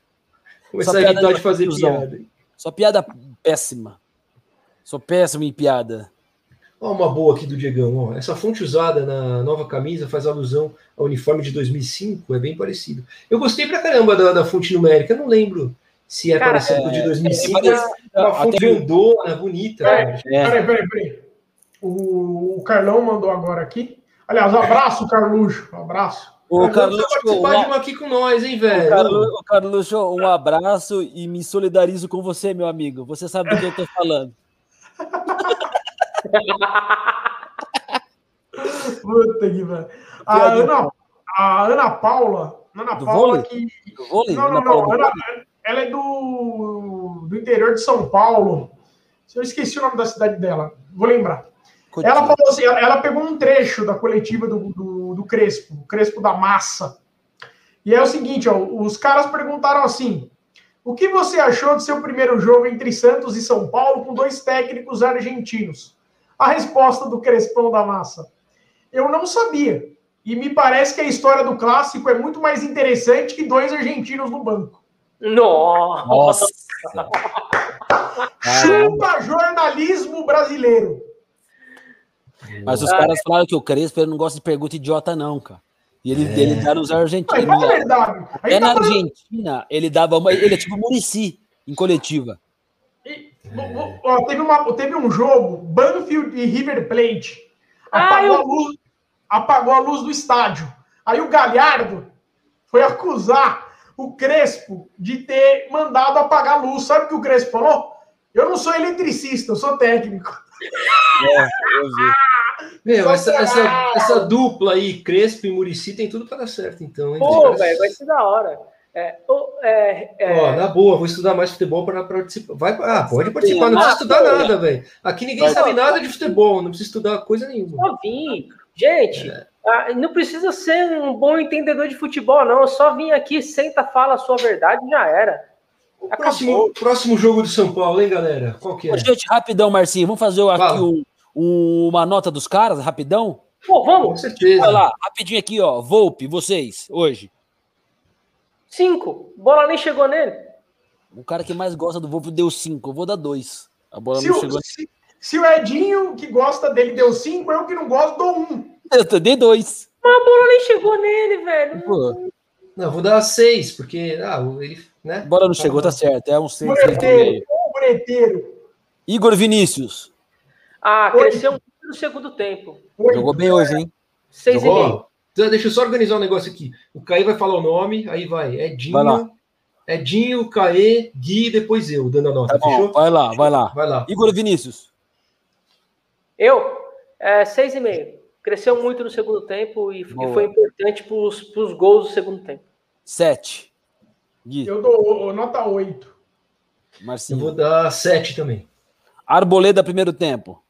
Começar a evitar de fazer piada. Só piada péssima. Sou péssimo em piada. Ó, uma boa aqui do Diegão. Ó. Essa fonte usada na nova camisa faz alusão ao uniforme de 2005, é bem parecido. Eu gostei pra caramba da, da fonte numérica, eu não lembro se é Cara, parecido com o de é 2005. bem mas é uma fonte grandona, bonita. É. É. Peraí, peraí, peraí. O, o Carlão mandou agora aqui. Aliás, abraço, Carluxo. Abraço. Ô, Carluxo, participar de um, uma aqui com nós, hein, ô, velho? Ô, Carluxo, um abraço e me solidarizo com você, meu amigo. Você sabe do que eu tô falando. Puta que velho. A. Ana, a Ana Paula. Ana Do Paula vôlei? que. Do vôlei? Não, não, Na Paula não. Ana- ela é do, do interior de São Paulo. Eu esqueci o nome da cidade dela. Vou lembrar. Ela falou assim, ela ela pegou um trecho da coletiva do, do, do Crespo, o Crespo da Massa. E é o seguinte, ó, os caras perguntaram assim: o que você achou do seu primeiro jogo entre Santos e São Paulo com dois técnicos argentinos? A resposta do Crespão da Massa: eu não sabia. E me parece que a história do clássico é muito mais interessante que dois argentinos no banco. Nossa. Chupa jornalismo brasileiro. Mas os caras falaram que o Crespo ele não gosta de pergunta idiota, não, cara. E ele, ele dá nos Mas argentinos. verdade. A É na tá falando- Argentina, ele dava uma. Ele é tipo Murici em coletiva. E, ó, ó, teve, uma- teve um jogo, Banfield e River Plate. Ah, Apagou, eu- a luz, apagou a luz do estádio. Aí o Galhardo foi acusar o Crespo de ter mandado apagar a luz. Sabe o que o Crespo falou? Eu não sou eletricista, eu sou técnico. Eu vi. Meu, essa, essa, essa dupla aí, Crespo e Murici, tem tudo para dar certo, então. hein? Pô, velho, vai ser da hora. É, é, é, Ó, na boa, vou estudar mais futebol para participar. Vai, ah, pode participar, não Ah, precisa estudar nada, velho. Aqui ninguém Vai. sabe nada de futebol, não precisa estudar coisa nenhuma. só vim. Gente, ah, não precisa ser um bom entendedor de futebol, não. Eu só vim aqui, senta, fala a sua verdade e já era. O Acabou. próximo, próximo jogo do São Paulo, hein, galera? Qual que é? Ô, Gente, rapidão, Marcinho. Vamos fazer aqui Fala. Um- um- uma nota dos caras, rapidão? Pô, Com vamos. certeza. Olha lá, rapidinho aqui, ó. Volpe, vocês, hoje. Cinco. Bola nem chegou nele. O cara que mais gosta do Volpe deu cinco. Eu vou dar dois. A bola Se não o, chegou. se- se o Edinho, que gosta dele, deu cinco, eu que não gosto, dou um. Eu dei dois. Mas a bola nem chegou nele, velho. Pô, Não, vou dar seis, porque ah, ele, né? a bola não chegou, tá certo. É um seis. meio. mureteiro. Igor Vinícius. Ah, cresceu muito no segundo tempo. Oito. Jogou bem hoje, hein? Seis e Jogou? meio. Então, Deixa eu só organizar um negócio aqui. O Caí vai falar o nome, aí vai. Edinho, Vai lá. Edinho, Caê, Gui, depois eu, dando a nota. Tá fechou? vai lá, vai lá. Vai lá. Igor Vinícius. Eu? É, seis e meio. Cresceu muito no segundo tempo e, e Boa. foi importante para os gols do segundo tempo. Sete. Gui. Eu dou nota oito. Eu Marcinho. vou dar sete também. Arboleda, primeiro tempo.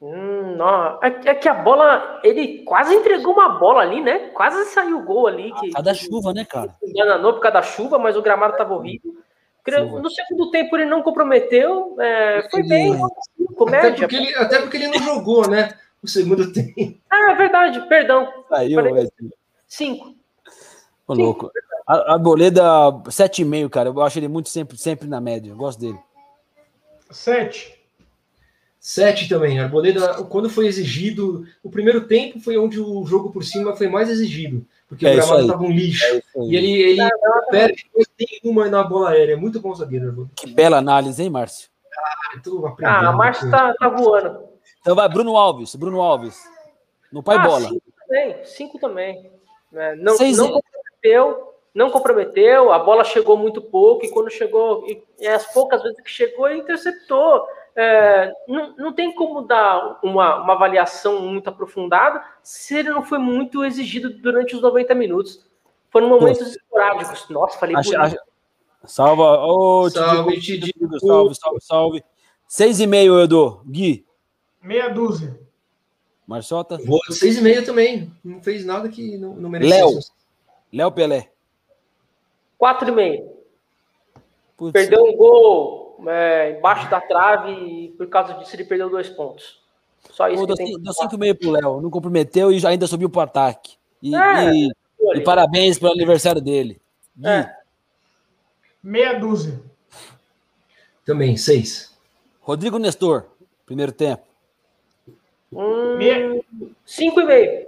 Hum, não. É, que- é que a bola, ele quase entregou uma bola ali, né? Quase saiu o gol ali. Que, Cada chuva, né, cara? engananou por causa da chuva, mas o gramado estava horrível. Chuva. No segundo tempo ele não comprometeu, é, foi bem, assim, Até comédia. porque, ele, até porque ele não jogou, né? O segundo tempo. Ah, é verdade, perdão. Saiu. Cinco. Ô, louco. A- Arboleda, sete e meio, cara. Eu acho ele muito sempre, sempre na média. Eu gosto dele. Sete. Sete também. Arboleda, quando foi exigido, o primeiro tempo foi onde o jogo por cima foi mais exigido. Porque É o gramado estava um lixo. É. E ele, ele perde nenhuma na bola aérea. É muito bom zagueiro, Arboleda. Que bela análise, hein, Márcio? Tô aprendendo Ah, Márcio tá, tá voando. Então vai, Bruno Alves. Bruno Alves. No pai ah, bola. Cinco também, cinco também. É, não, Seis não comprometeu, não comprometeu, a bola chegou muito pouco, e quando chegou, e, e as poucas vezes que chegou, ele interceptou. É, não, não tem como dar uma, uma avaliação muito aprofundada se ele não foi muito exigido durante os 90 minutos. Foram momentos esporádicos. Nossa, falei bonito. acha- Salva. Ô, Salve, Tidigo, Tidigo. Tidigo, Salve, salve, salve. Seis e meio, Edu. Gui. Meia dúzia. Marçota. Vou seis e meio também. Não fez nada que não, não Léo. merecesse. Léo Pelé. Quatro e meio. Putz, Perdeu um gol é, embaixo da trave e por causa disso ele perdeu dois pontos. Só isso pô, que deu, tem cinco- que deu falar. cinco e meio pro Léo. Não comprometeu e já ainda subiu pro ataque. E, É, e- e parabéns pelo aniversário dele. Gui. É. Meia dúzia. Também, seis. Rodrigo Nestor, primeiro tempo. Meia- Hum, cinco e meio.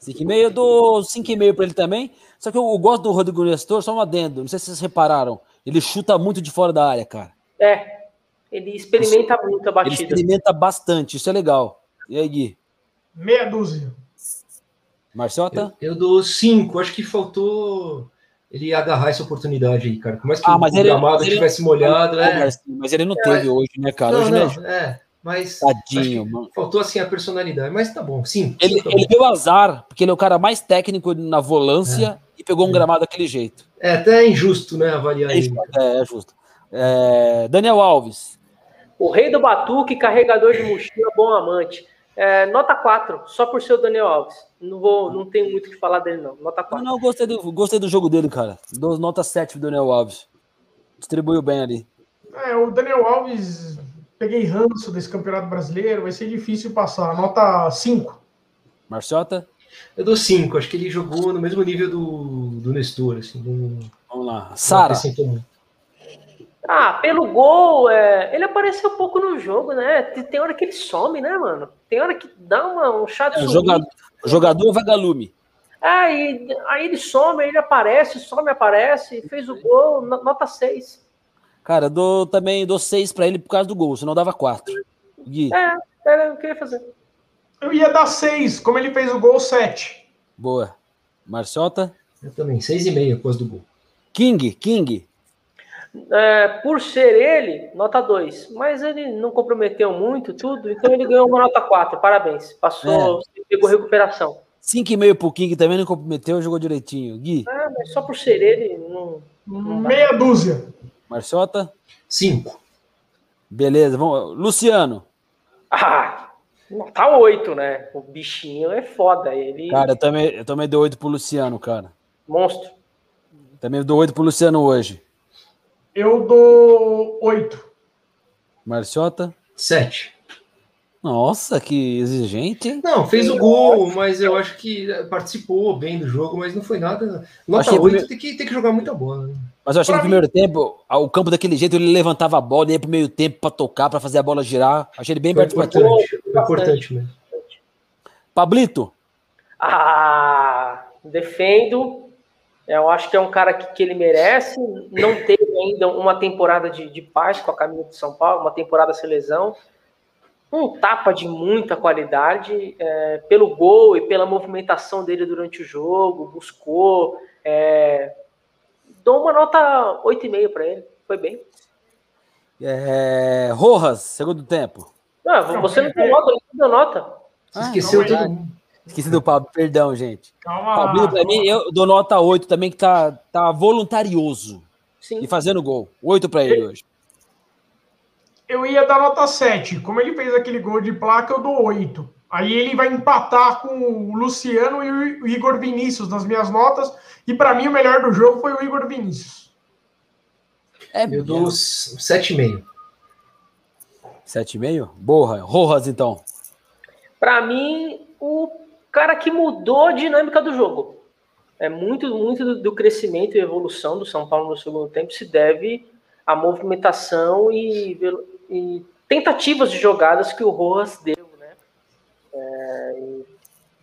5,5, eu dou 5,5 para ele também. Só que eu, eu gosto do Rodrigo Nestor, só um adendo. Não sei se vocês repararam. Ele chuta muito de fora da área, cara. É. Ele experimenta muito a Ele batida. experimenta bastante, isso é legal. E aí, Gui? Meia dúzia. Marciota? Eu dou cinco. Acho que faltou ele agarrar essa oportunidade aí, cara. Por mais que Ah, o ele- gramado ele- tivesse molhado, é. Mas, mas ele não teve hoje, né, cara? Não, hoje não, né? é. Mas Tadinho, faltou assim a personalidade. Mas tá bom, sim. Ele, tá ele bom. deu azar, porque ele é o cara mais técnico na volância e pegou um gramado daquele jeito. É até injusto, né, avaliar É, ele. é, é justo. É, Daniel Alves. O rei do batuque, carregador de mochila, bom amante. É, nota 4, só por ser o Daniel Alves. Não, vou, não tenho muito o que falar dele, não. Nota Não, 4. não, gostei do, gostei do jogo dele, cara. Dou nota 7 pro Daniel Alves. Distribuiu bem ali. É, o Daniel Alves, peguei ranço desse campeonato brasileiro, vai ser difícil passar. Nota 5. Marciota? Eu dou cinco. Acho que ele jogou no mesmo nível do, do Nestor, assim. Não, Vamos lá. não Sara. Ah, pelo gol, é, ele apareceu pouco no jogo, né? Tem, tem hora que ele some, né, mano? Tem hora que dá uma, um de É, jogador, jogador vagalume. Aí, aí ele some, aí ele aparece, some, aparece, fez o gol, no- nota 6. Cara, eu dou também dou 6 pra ele por causa do gol, senão dava 4. Gui, É, era o que eu ia fazer. Eu ia dar 6, como ele fez o gol, 7. boa. Marciota? Eu também, seis e meio após do gol. King, King. É, por ser ele, nota 2. Mas ele não comprometeu muito, tudo, então ele ganhou uma nota 4. Parabéns. Passou, pegou recuperação. 5,5 pro King também não comprometeu, jogou direitinho. Gui, É, mas só por ser ele, não. dá. Meia dúzia. Marciota? Cinco. Beleza, vamos. Luciano. Ah, nota 8, né? O bichinho é foda. Ele. Cara, eu também, eu também dou 8 pro Luciano, cara. Monstro. Também dou 8 pro Luciano hoje. Eu dou 8. Marciota? Sete. Nossa, que exigente, hein? Não, fez o gol, mas eu acho que participou bem do jogo, mas não foi nada. Nota Achei 8 primeiro- tem que, tem que jogar muita bola. Né? Mas eu achei que Pra no primeiro tempo, o campo daquele jeito, ele levantava a bola, ia pro meio tempo pra tocar, pra fazer a bola girar. Achei ele bem Foi participativo. importante. Foi importante mesmo. Pablito? Ah, defendo. Eu acho que é um cara que, que ele merece. Não teve ainda uma temporada de, de paz com a camisa de São Paulo, uma temporada sem lesão. Um tapa de muita qualidade, é, pelo gol e pela movimentação dele durante o jogo, buscou. É, dou uma nota 8,5 para ele. Foi bem. É, Rojas, segundo tempo. Ah, você não deu nota, ele não deu nota. Você Ah, esqueceu não, todo verdade. mundo. Esqueci do Pablo, perdão, gente. Calma Pablito, lá. pra mim, eu dou nota 8 também, que tá, tá voluntarioso Sim. e fazendo gol. 8 pra ele hoje. Eu ia dar nota 7. Como ele fez aquele gol de placa, eu dou 8. Aí ele vai empatar com o Luciano e o Igor Vinícius nas minhas notas. E para mim o melhor do jogo foi o Igor Vinícius. É Eu dou sete e meio. 7,5? Boa. Rojas, então. Para mim, o cara que mudou a dinâmica do jogo. É muito, muito do, do crescimento e evolução do São Paulo no segundo tempo se deve à movimentação e, e tentativas de jogadas que o Rojas deu, né? É,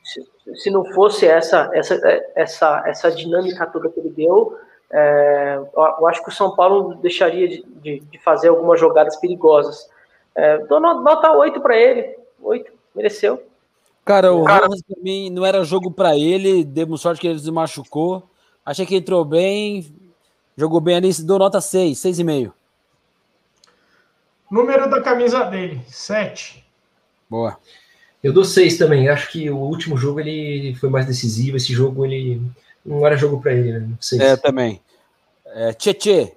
se, se não fosse essa, essa, essa, essa dinâmica toda que ele deu, é, eu acho que o São Paulo deixaria de, de, de fazer algumas jogadas perigosas. É, dou no- nota 8 para ele. 8, mereceu. Cara, o Cara- Rojas pra mim não era jogo pra ele, demos sorte que ele se machucou. Achei que entrou bem, jogou bem ali, dou nota 6, 6,5. Número da camisa dele, 7. Boa. Eu dou seis também. Acho que o último jogo ele foi mais decisivo. Esse jogo ele não era jogo para ele, né? Seis. É, também. É, Tchê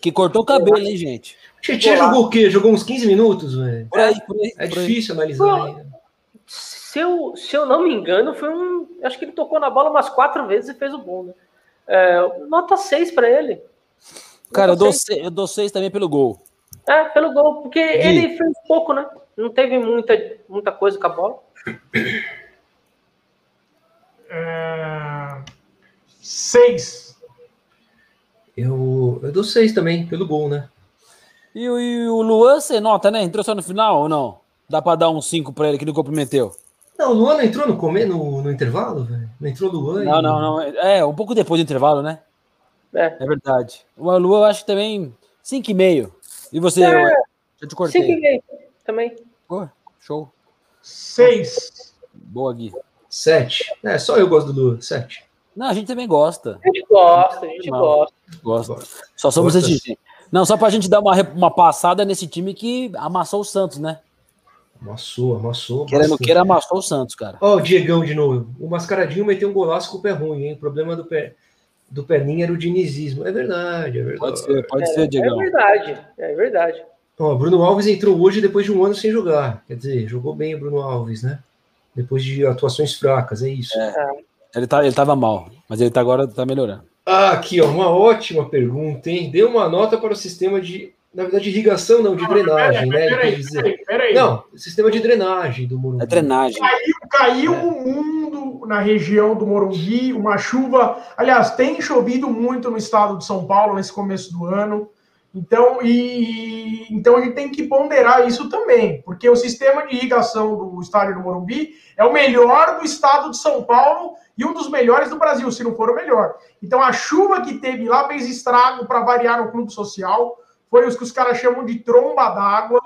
Que cortou o cabelo, hein, gente? Tietchan jogou o quê? Jogou uns 15 minutos, velho. Por aí, por aí. É por aí. difícil analisar. Pô, ainda. Se eu, se eu não me engano, foi um. Acho que ele tocou na bola umas quatro vezes e fez o gol, né? É, nota 6 para ele. Cara, eu dou, seis. seis, eu dou seis também pelo gol. É, pelo gol, porque ele fez pouco, né? Não teve muita, muita coisa com a bola. É... 6. Eu dou seis também, pelo gol, né? E, o- e o Luan, você nota, né? Entrou só no final ou não? Dá pra dar um 5 pra ele que não comprometeu? Não, o Luan não entrou no, come... no, no intervalo, velho? Não entrou o Luan? Não, e- não, não. É, um pouco depois do intervalo, né? É. É verdade. O Luan eu acho que também 5,5. E você? É. Eu te cortei. Cinco e meio também. Pô, show. Seis. Boa, Gui. Sete. É, só eu gosto do Luan. Sete. Não, a gente também gosta. A gente gosta, a gente gosta. Gosta. Só somos exigentes. Não, só pra gente dar uma, uma passada nesse time que amassou o Santos, né? Amassou, amassou. Querendo bastante. queira, amassou o Santos, cara. Ó, o Diegão de novo. O Mascaradinho meteu um golaço com o pé ruim, hein? O problema do pé do Perninha era o dinizismo. É verdade, é verdade. Pode ser, pode É, ser, é Diegão. verdade, é verdade. Ó, Bruno Alves entrou hoje depois de um ano sem jogar. Quer dizer, jogou bem o Bruno Alves, né? Depois de atuações fracas, é isso. Ele, tá, ele tava mal, mas ele tá agora tá melhorando. Ah, aqui, ó, uma ótima pergunta, hein? Dê uma nota para o sistema de, na verdade, irrigação, não, de drenagem, né? Ele quer Peraí, dizer. peraí, peraí. Não, sistema de drenagem do Morumbi. É drenagem. Caiu o mundo na região do Morumbi, uma chuva. Aliás, tem chovido muito no estado de São Paulo nesse começo do ano. Então, e, então a gente tem que ponderar isso também, porque o sistema de irrigação do estádio do Morumbi é o melhor do estado de São Paulo e um dos melhores do Brasil, se não for o melhor. Então a chuva que teve lá fez estrago para variar no clube social, foi os que os caras chamam de tromba d'água.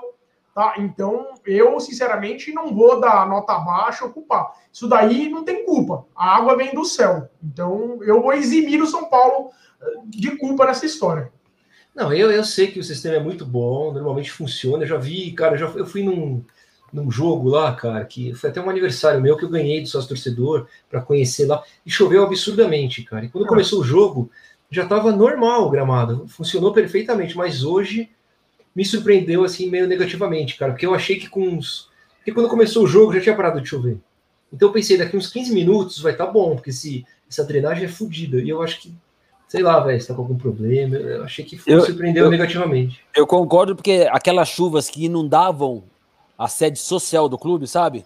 Tá? Então, eu, sinceramente, não vou dar nota baixa ou culpar. Isso daí não tem culpa. A água vem do céu. Então, eu vou eximir o São Paulo eh, de culpa nessa história. Não, eu, eu sei que o sistema é muito bom, normalmente funciona. Eu já vi, cara, eu, já, eu fui num, num jogo lá, cara, que foi até um aniversário meu que eu ganhei do sócio torcedor para conhecer lá, e choveu absurdamente, cara. E quando começou o jogo, já estava normal o gramado, funcionou perfeitamente, mas hoje me surpreendeu assim meio negativamente, cara, porque eu achei que com uns. Porque quando começou o jogo já tinha parado de chover. Então eu pensei, daqui uns 15 minutos vai estar bom, porque se, essa drenagem é fodida. E eu acho que, sei lá, velho, se tá com algum problema. Eu achei que Eu- me surpreendeu eu- negativamente. Eu concordo porque aquelas chuvas que inundavam a sede social do clube, sabe?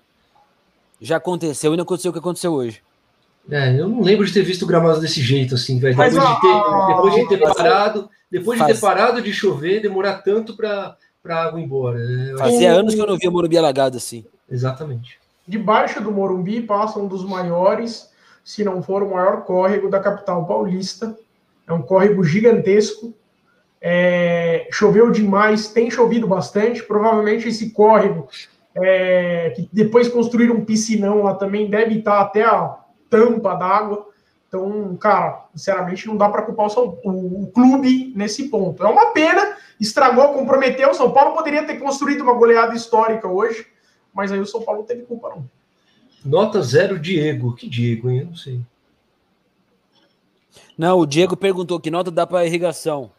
Já aconteceu e não aconteceu o que aconteceu hoje. É, eu não lembro de ter visto o gramado desse jeito, assim, velho. Depois, de ter, depois de ter faz- parado, depois de ter faz- parado de chover, demorar tanto para a água ir embora. É, acho- Fazia anos que eu não via Morumbi alagado assim. Exatamente. Debaixo do Morumbi passa um dos maiores, se não for o maior córrego da capital paulista. É um córrego gigantesco. É, choveu demais, tem chovido bastante. Provavelmente esse córrego, é, que depois construíram um piscinão lá também, deve estar até a tampa d'água. Então, cara, sinceramente, não dá para culpar o, São- o- o clube nesse ponto. É uma pena, estragou, comprometeu. O São Paulo poderia ter construído uma goleada histórica hoje, mas aí o São Paulo não teve culpa, não. Nota zero, Diego. Que Diego, hein? Eu não sei. Não, o Diego perguntou que nota dá para irrigação.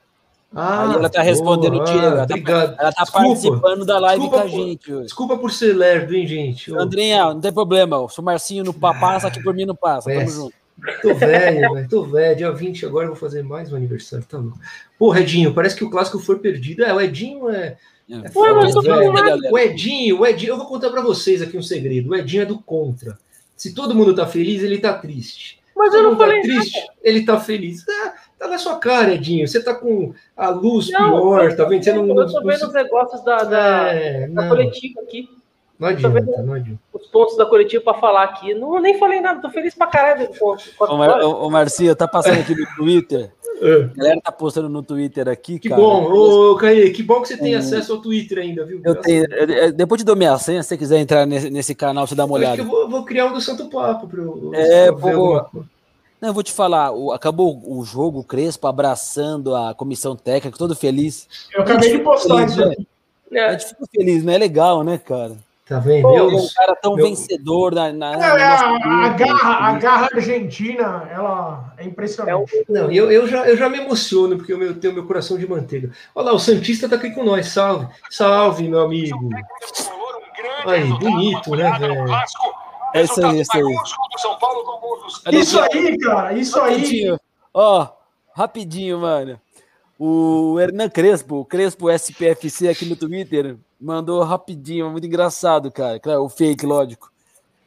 Ah, Aí ela tá respondendo o boa, Diego. ah, Ela tá, obrigado. ela tá Desculpa. participando da live Desculpa com a por- gente hoje. Desculpa por ser lerdo, hein, gente? Andrinha, não tem problema. Se o Marcinho não pa- passa, aqui por mim não passa. Tamo É. junto. tô velho, velho. Tô velho. Dia 20 agora eu vou fazer mais um aniversário. Tá louco. Porra, Edinho, parece que o clássico foi perdido. É, o Edinho é. É. É mas tô? O Edinho, o Edinho, eu vou contar pra vocês aqui um segredo. O Edinho é do contra. Se todo mundo tá feliz, ele tá triste. Mas Se eu não tá falei triste, ele tá feliz. Ah, tá na sua cara, Edinho. Você tá com a luz Não, pior, tá vendo? Você não. vendo- Eu tô vendo os negócios da, da, É, da coletiva aqui, não adianta, não adianta. os pontos da coletiva pra falar aqui. Não, nem falei nada, tô feliz pra caralho com, com Ô, Mar, ô, ô, Marcinho, tá passando aqui no Twitter. É. A galera tá postando no Twitter aqui, Que cara. bom, ô Caê, que bom que você tem É. acesso ao Twitter ainda, viu? Eu tenho, eu- eu- depois te dou minha senha, se você quiser entrar nesse, nesse canal, você dá uma Eu acho olhada. que eu vou, vou criar um do Santo Papo para eu É, pra ver pô. Não, eu vou te falar, o- acabou o jogo, o Crespo abraçando a comissão técnica, todo feliz. Eu acabei de postar isso aqui. A É, gente fica feliz, né? É legal, né, cara? Tá vendo? Pô, um cara tão meu- vencedor na, na, É, na nossa a, a garra, a assim. garra argentina, ela é é um, impressionante. Não, eu, eu, já, eu já me emociono, porque eu meu- tenho meu coração de manteiga. Olha lá, o Santista tá aqui com nós. Salve, salve, meu amigo. Aí, bonito, né, velho? É isso aí, isso aí. Isso aí, cara, isso aí. rapidinho. Ó, rapidinho, mano. O Hernan Crespo, o Crespo SPFC aqui no Twitter, mandou rapidinho, muito engraçado, cara. Claro, o fake, lógico.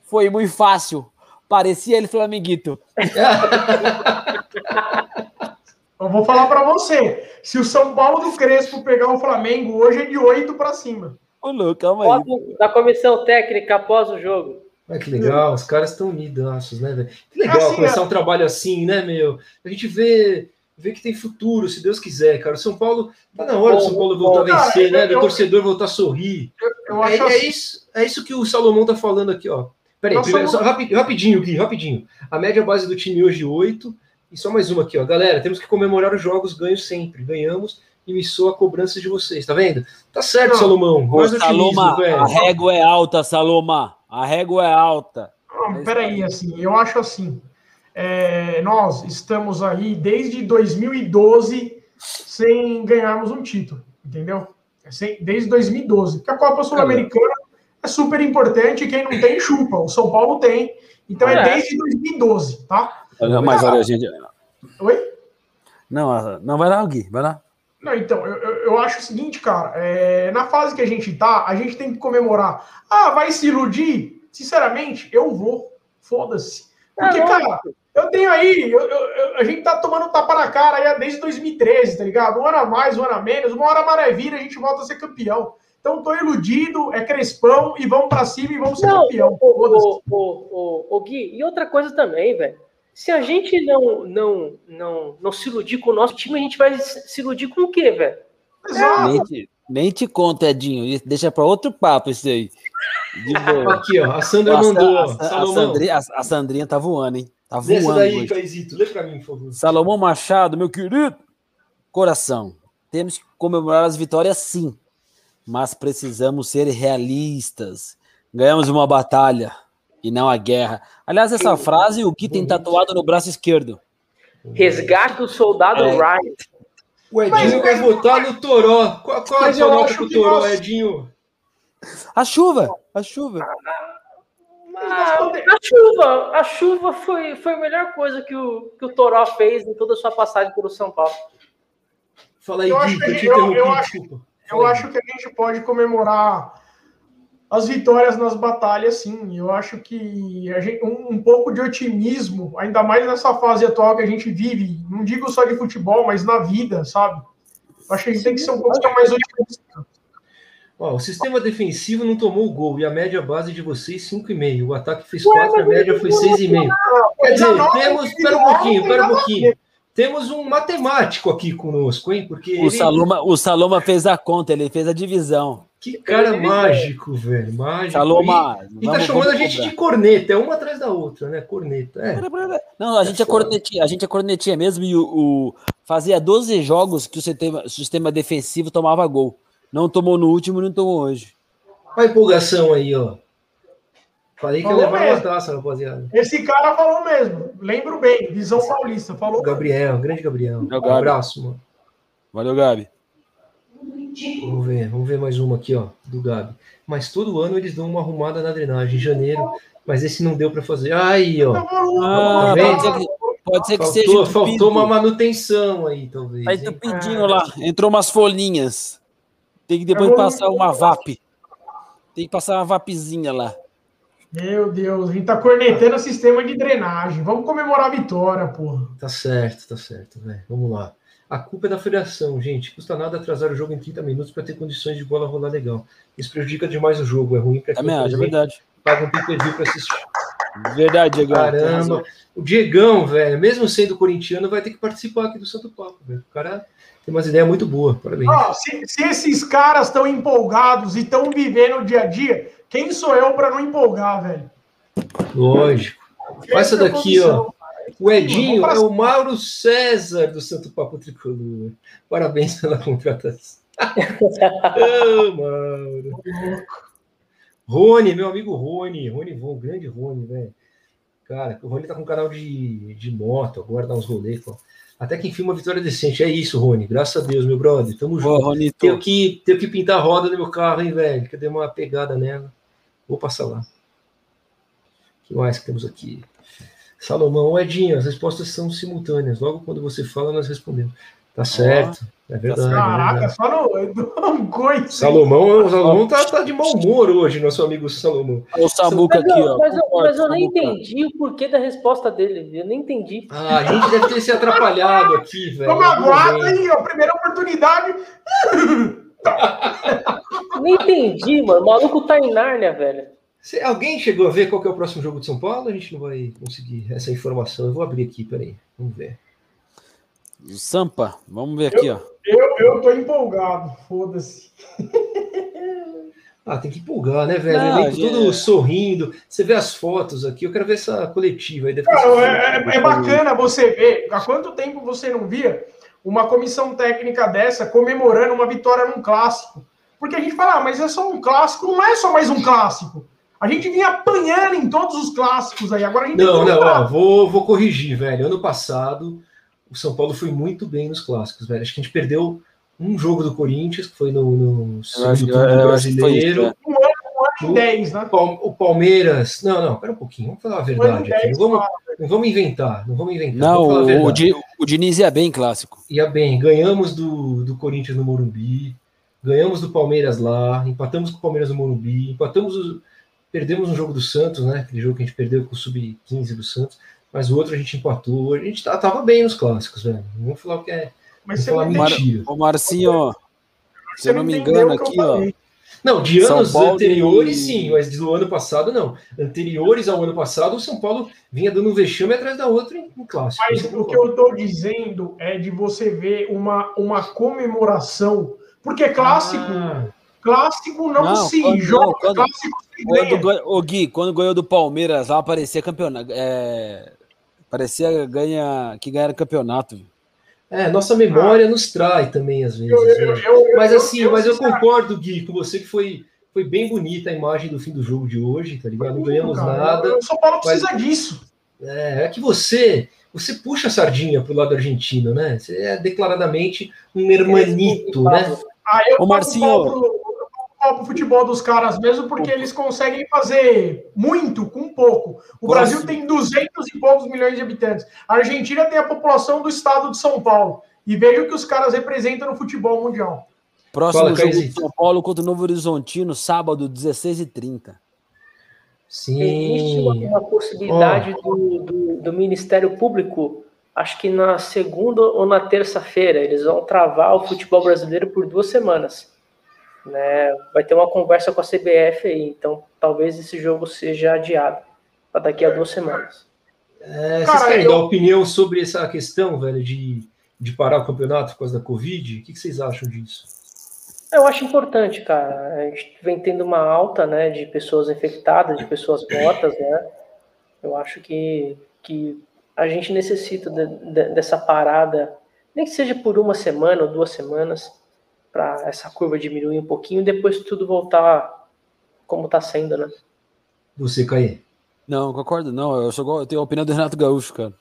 Foi muito fácil. Parecia ele Flamenguito. Eu vou falar pra você. se o São Paulo do Crespo pegar o Flamengo hoje é de 8 para cima. Ô, louco, calma aí. Da comissão técnica após o jogo. Olha que legal, os caras estão unidaços, né, velho? Que legal Assim, começar é. um trabalho assim, né, meu? A gente vê, vê que tem futuro, se Deus quiser, cara. O São Paulo, tá na hora do São Paulo voltar a Cara, vencer, né? Do eu- torcedor voltar a sorrir. Eu É, acho é assim. isso, é isso que o Salomão tá falando aqui, ó. Peraí, Nós primeiro, só rapi- rapidinho, Gui, rapidinho. A média base do time hoje, 8. E só mais uma aqui, ó. Galera, temos que comemorar os jogos ganhos sempre. Ganhamos e me soa a cobrança de vocês, tá vendo? Tá certo, Não. Salomão. Ô, otimismo, Saloma, velho. a régua é alta, Saloma. A régua é alta. Não, peraí, assim, eu acho assim. é, nós estamos aí desde 2012 sem ganharmos um título, entendeu? Sem- desde 2012. Porque a Copa Sul-Americana é super importante quem não tem, chupa. O São Paulo tem. Então é, É. desde 2012, tá? Mas olha, gente. Oi? Não, não vai lá, Gui, vai lá. Não, então, eu, eu, eu acho o seguinte, cara, é, na fase que a gente tá, a gente tem que comemorar. Ah, vai se iludir? Sinceramente, eu vou. Foda-se. Porque, É, cara, eu tenho aí, eu- eu- a gente tá tomando tapa na cara aí desde 2013, tá ligado? Um ano a mais, um ano a menos, uma hora a maré vira, a gente volta a ser campeão. Então, tô iludido, é crespão, e vamos pra cima e vamos ser Não, campeão. o, o, o, o Gui, e outra coisa também, velho. Se a gente não, não, não, não se iludir com o nosso time, a gente vai se iludir com o quê, velho? Exato. Nem te, nem te conta, Edinho. Deixa para outro papo isso aí. De boa. Aqui, ó. A Sandra mandou, a, a-. Sandrinha, a- a Sandrinha tá voando, hein? Tá voando daí, hoje. Caizito. Lê pra mim, por favor. Salomão Machado, meu querido coração, temos que comemorar as vitórias sim, mas precisamos ser realistas. Ganhamos uma batalha e não a guerra. Aliás, essa frase o Gui tem tatuado no braço esquerdo. Resgate do soldado É. Ryan. O Edinho Mas- vai votar no Toró. Qual, qual é a Mas acho pro Toró, nós- Edinho? A chuva, a chuva. Ah, a chuva, a chuva foi, foi a melhor coisa que o, que o Toró fez em toda a sua passagem pelo São Paulo. Fala aí, Eu Gui, acho que eu eu- interrompi, eu acho-. Eu acho que a gente pode comemorar as vitórias nas batalhas, sim. Eu acho que a gente- um, um pouco de otimismo, ainda mais nessa fase atual que a gente vive, não digo só de futebol, mas na vida, sabe? Eu acho que a gente tem que ser um pouquinho mais otimista. Ó, o sistema defensivo não tomou gol e a média base de vocês 5,5. O ataque fez Ué, 4, a média foi 6,5. Quer dizer, 19 temos. Espera um pouquinho, espera um pouquinho. Temos um matemático aqui conosco, hein? Porque O ele- Saloma, o Saloma fez a conta, ele fez a divisão. Que cara Ele- mágico, velho. Mágico. Saloma, E, e tá chamando a gente de corneta, é uma atrás da outra, né? Corneta. É. Não, a gente é, foda. cornetinha, a gente é cornetinha mesmo e o, o- fazia 12 jogos que o sistema, o sistema defensivo tomava gol. Não tomou no último, não tomou hoje. Olha a empolgação aí, ó. Falei que ia levar uma taça, rapaziada. Esse cara falou mesmo. Lembro bem, visão paulista. Falou. Gabriel, grande Gabriel. É o Um abraço, mano. Valeu, Gabi. Vamos ver, vamos ver mais uma aqui, ó, do Gabi. Mas todo ano eles dão uma arrumada na drenagem, em janeiro, mas esse não deu para fazer. Aí, ó. Ah, Tá pode ser que, pode ser que seja Faltou, entupido. faltou uma manutenção aí, talvez. Tá hein? entupidinho lá. Entrou umas folhinhas. Tem que depois vou- passar uma VAP. Tem que passar uma VAPzinha lá. Meu Deus, a gente tá cornetando o sistema de drenagem. Vamos comemorar a vitória, porra. Tá certo, tá certo, velho. Vamos lá. A culpa é da federação, gente. Custa nada atrasar o jogo em 30 minutos para ter condições de bola rolar legal. Isso prejudica demais o jogo. É ruim para quem, acho, é verdade. paga um pay-per-view para assistir. Verdade, Diego. Caramba. O Diegão, velho, mesmo sendo corintiano, vai ter que participar aqui do Santo Papo, velho. O cara tem umas ideias muito boas. Parabéns. Ó, se, se esses caras estão empolgados e estão vivendo o dia a dia, quem sou eu para não empolgar, velho? Lógico. Olha essa daqui, ó. O Edinho é o Mauro César do Santo Papo Tricolor. Parabéns pela contratação. Ô, Mauro. Rony, meu amigo Rony. Rony Von, grande Rony, velho. Cara, o Rony tá com um canal de, de moto, agora dá uns rolês. pô. Até que enfim, uma vitória decente. É isso, Rony. Graças a Deus, meu brother. Tamo junto. Ronito. Tenho que, tenho que pintar a roda do meu carro, hein, velho? Que eu dei uma pegada nela. Vou passar lá. O que mais que temos aqui? Salomão, Edinho, as respostas são simultâneas. Logo quando você fala, nós respondemos. Tá certo. É verdade. Caraca, é verdade. só no, no coice. Salomão, o Salomão tá, tá de mau humor hoje, nosso amigo Salomão. O Samuca Mas, aqui, eu, ó. mas, eu, mas eu nem entendi o porquê da resposta dele. Eu nem entendi. Ah, a gente deve ter se atrapalhado aqui, velho. Tudo bem. hein? ó, Primeira oportunidade. Nem entendi, mano. O maluco tá em Nárnia, velho. Se alguém chegou a ver qual que é o próximo jogo de São Paulo, a gente não vai conseguir essa informação. Eu vou abrir aqui, peraí. Vamos ver. Sampa, vamos ver aqui, ó. Eu, eu tô empolgado, foda-se. Ah, tem que empolgar, né, velho? Não, gente. todo sorrindo. Você vê as fotos aqui, eu quero ver essa coletiva aí. Cara, é, é- é bacana você ver. Há quanto tempo você não via uma comissão técnica dessa comemorando uma vitória num clássico? Porque a gente fala, ah, mas é só um clássico. Não é só mais um clássico. A gente vinha apanhando em todos os clássicos aí. Agora a gente Não, não, ó, vou, vou corrigir, velho. Ano passado, o São Paulo foi muito bem nos clássicos, velho. Acho que a gente perdeu um jogo do Corinthians, que foi no, no segundo turno brasileiro. né? em 10, né? O Palmeiras. Não, não, pera um pouquinho, vamos falar a verdade aqui. 10, Não vamos, não vamos inventar, não vamos inventar. Não, vamos o, o, o Diniz ia bem clássico. Ia bem, ganhamos do, do Corinthians no Morumbi, ganhamos do Palmeiras lá, empatamos com o Palmeiras no Morumbi, empatamos, o- perdemos um jogo do Santos, né? Aquele jogo que a gente perdeu com o Sub-15 do Santos, mas o outro a gente empatou. A gente tá- tava bem nos clássicos, velho. Não vamos falar o que é. Mas falar não, mentira. O Marcinho, se eu não me entendeu engano aqui, ó. Não, de São anos Paulo anteriores, e- sim, mas do ano passado, não. Anteriores ao ano passado, o São Paulo vinha dando um vexame atrás da outra em, em clássico. Mas eu o que eu tô dizendo é de você ver uma, uma comemoração. Porque clássico, Ah, clássico não, Não, se quando- joga, não, quando- clássico se Quando, ganha. ganha- ô Gui, quando ganhou do Palmeiras lá, parecia campeonato. É, parecia ganha, que ganharam campeonato. é, nossa memória nos trai também, às vezes. Eu- eu- né? eu- eu- Mas assim, mas eu concordo, Gui, com você que foi, foi bem bonita a imagem do fim do jogo de hoje, tá ligado? Não ganhamos cara, nada. O São Paulo mas- precisa disso. É, é que você você puxa a sardinha pro lado argentino, né? Você é declaradamente um hermanito, né? Ah, eu Ô, pago Marcinho. pro- pro futebol dos caras mesmo, porque eles conseguem fazer muito com pouco. O Brasil tem 200 e poucos milhões de habitantes. A Argentina tem a população do estado de São Paulo. E veja o que os caras representam no futebol mundial. Próximo Fala, jogo de São Paulo contra o Novo Horizontino, sábado, 16h30. Existe uma, Sim. uma possibilidade do, do, do Ministério Público, acho que na segunda ou na terça-feira, eles vão travar o futebol brasileiro por duas semanas. Né? Vai ter uma conversa com a CBF aí, então talvez esse jogo seja adiado para daqui a duas semanas. É, vocês Cara, querem eu- dar opinião sobre essa questão, velho, de, de parar o campeonato por causa da Covid? O que, que vocês acham disso? Eu acho importante, cara. A gente vem tendo uma alta, né, de pessoas infectadas, de pessoas mortas, né? Eu acho que, que a gente necessita de- de- dessa parada, nem que seja por uma semana ou duas semanas, para essa curva diminuir um pouquinho e depois tudo voltar como está sendo, né? Você, Caí. Não, concordo, não. Eu, sou igual- eu tenho a opinião do Renato Gaúcho, cara.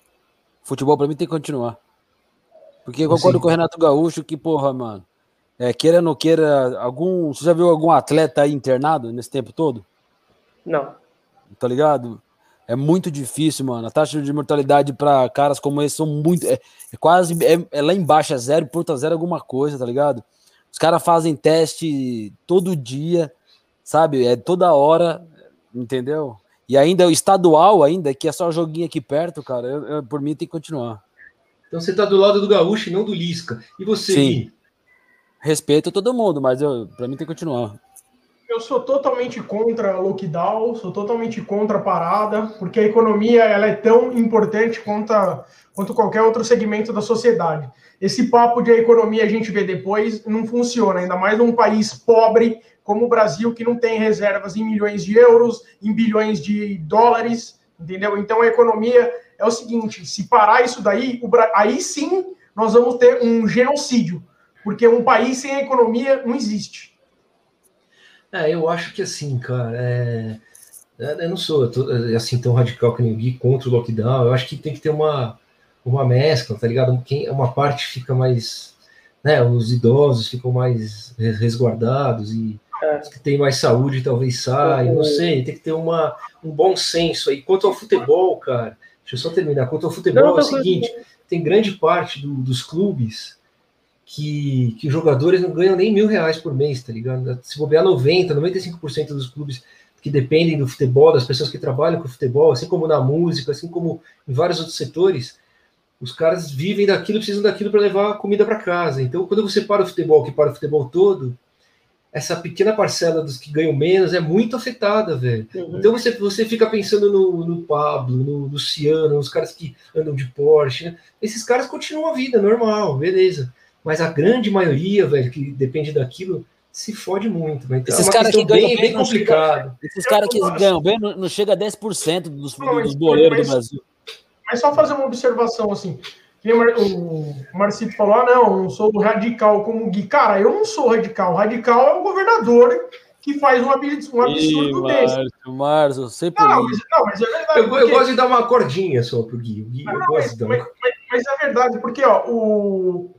Futebol pra mim tem que continuar. Porque eu concordo Sim. com o Renato Gaúcho que, porra, mano. É, queira ou não queira, algum. Você já viu algum atleta aí internado nesse tempo todo? Não. Tá ligado? É muito difícil, mano. A taxa de mortalidade pra caras como esse são muito. É, é quase. É, é lá embaixo, é 0,0 alguma coisa, tá ligado? Os caras fazem teste todo dia, sabe? É toda hora, entendeu? E ainda o estadual, ainda, que é só joguinho aqui perto, cara, eu- eu- por mim tem que continuar. Então você tá do lado do Gaúcho e não do Lisca. E você, Sim. Respeito todo mundo, mas eu, pra mim tem que continuar. Eu sou totalmente contra lockdown, sou totalmente contra a parada, porque a economia ela é tão importante quanto, a- quanto qualquer outro segmento da sociedade. Esse papo de economia a gente vê depois não funciona, ainda mais num país pobre como o Brasil, que não tem reservas em milhões de euros, em bilhões de dólares, entendeu? Então a economia é o seguinte: se parar isso daí, Bra- aí sim nós vamos ter um genocídio, porque um país sem economia não existe. É, eu acho que assim, cara, é... é, eu não sou to- é, assim tão radical que Gui contra o lockdown. Eu acho que tem que ter uma, uma mescla, tá ligado? Quem, uma parte fica mais, né? Os idosos ficam mais res- resguardados e É. os que têm mais saúde talvez saiam, não sei. Tem que ter uma, um bom senso aí. Quanto ao futebol, cara, Deixa eu só terminar. Quanto ao futebol, Não, é o seguinte: tem grande parte do- dos clubes que, que os jogadores não ganham nem mil reais por mês, tá ligado? Se bobear 90, 95% dos clubes que dependem do futebol, das pessoas que trabalham com futebol, assim como na música, assim como em vários outros setores, os caras vivem daquilo, precisam daquilo para levar comida para casa. Então, quando você para o futebol, que para o futebol todo, essa pequena parcela dos que ganham menos é muito afetada, velho. Uhum. Então você, você fica pensando no, no Pablo, no Luciano, nos caras que andam de Porsche, né? Esses caras continuam a vida normal, beleza. Mas a grande maioria, velho, que depende daquilo, se fode muito. Então Esses é caras que ganham bem, bem complicado. Esses caras que ganham bem não, não chega a 10% dos, Não, dos boleiros do Brasil. Mas só fazer uma observação assim. O Mar- O Marcito falou: ah, não, eu não sou radical como o Gui. Cara, eu não sou radical. Radical é o governador que faz um absurdo, um absurdo desse. Márcio, Márcio, sempre. Não, mas, não, mas é verdade. Eu, eu porque- gosto de dar uma cordinha só pro Gui. O Gui Não, eu gosto mas, de dar mas- mas é verdade, porque ó, o,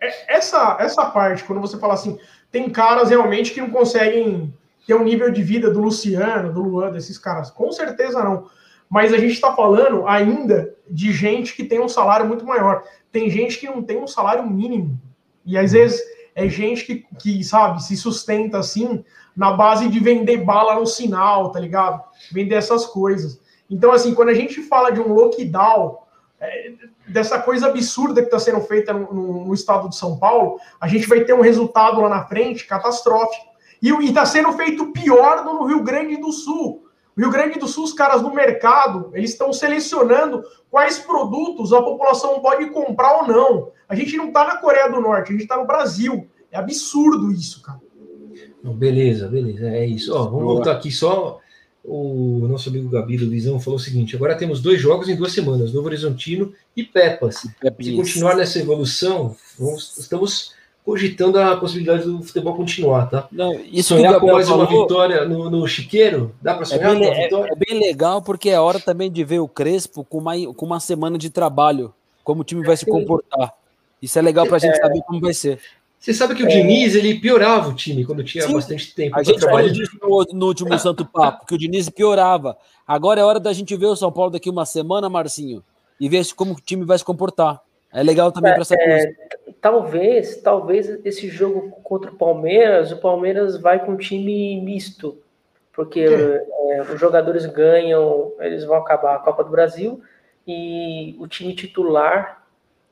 é- essa, essa parte, quando você fala assim, tem caras realmente que não conseguem ter um nível de vida do Luciano, do Luan, desses caras. Com certeza não. Mas a gente está falando ainda de gente que tem um salário muito maior. Tem gente que não tem um salário mínimo. E às vezes é gente que, que sabe, se sustenta assim na base de vender bala no sinal, tá ligado? Vender essas coisas. Então, assim, quando a gente fala de um lockdown, é, dessa coisa absurda que está sendo feita no, no- no estado de São Paulo, a gente vai ter um resultado lá na frente catastrófico. E está sendo feito pior no Rio Grande do Sul. O Rio Grande do Sul, os caras no mercado, eles estão selecionando quais produtos a população pode comprar ou não. A gente não está na Coreia do Norte, a gente está no Brasil. É absurdo isso, cara. Beleza, beleza, é isso. Ó, vamos Boa. voltar aqui só. O nosso amigo Gabi do Visão falou o seguinte: agora temos dois jogos em duas semanas, Novo Horizontino e Pepas. Se Pepis. continuar nessa evolução, vamos- estamos cogitando a possibilidade do futebol continuar, tá? Não, isso sonhar com mais uma falou vitória no, no Chiqueiro? Dá para é sonhar bem, com uma é- vitória? é bem legal porque é hora também de ver o Crespo com uma, com uma semana de trabalho, como o time vai se comportar. Isso é legal pra gente saber como vai ser. Você sabe que o Diniz ele piorava o time quando tinha Sim. bastante tempo A para gente falou disso no, no último Santo Papo, que o Diniz piorava. Agora é hora da gente ver o São Paulo daqui uma semana, Marcinho, e ver se- como o time vai se comportar. É legal também para essa coisa. Talvez, talvez esse jogo contra o Palmeiras, o Palmeiras vai com um time misto, porque é, os jogadores ganham, eles vão acabar a Copa do Brasil e o time titular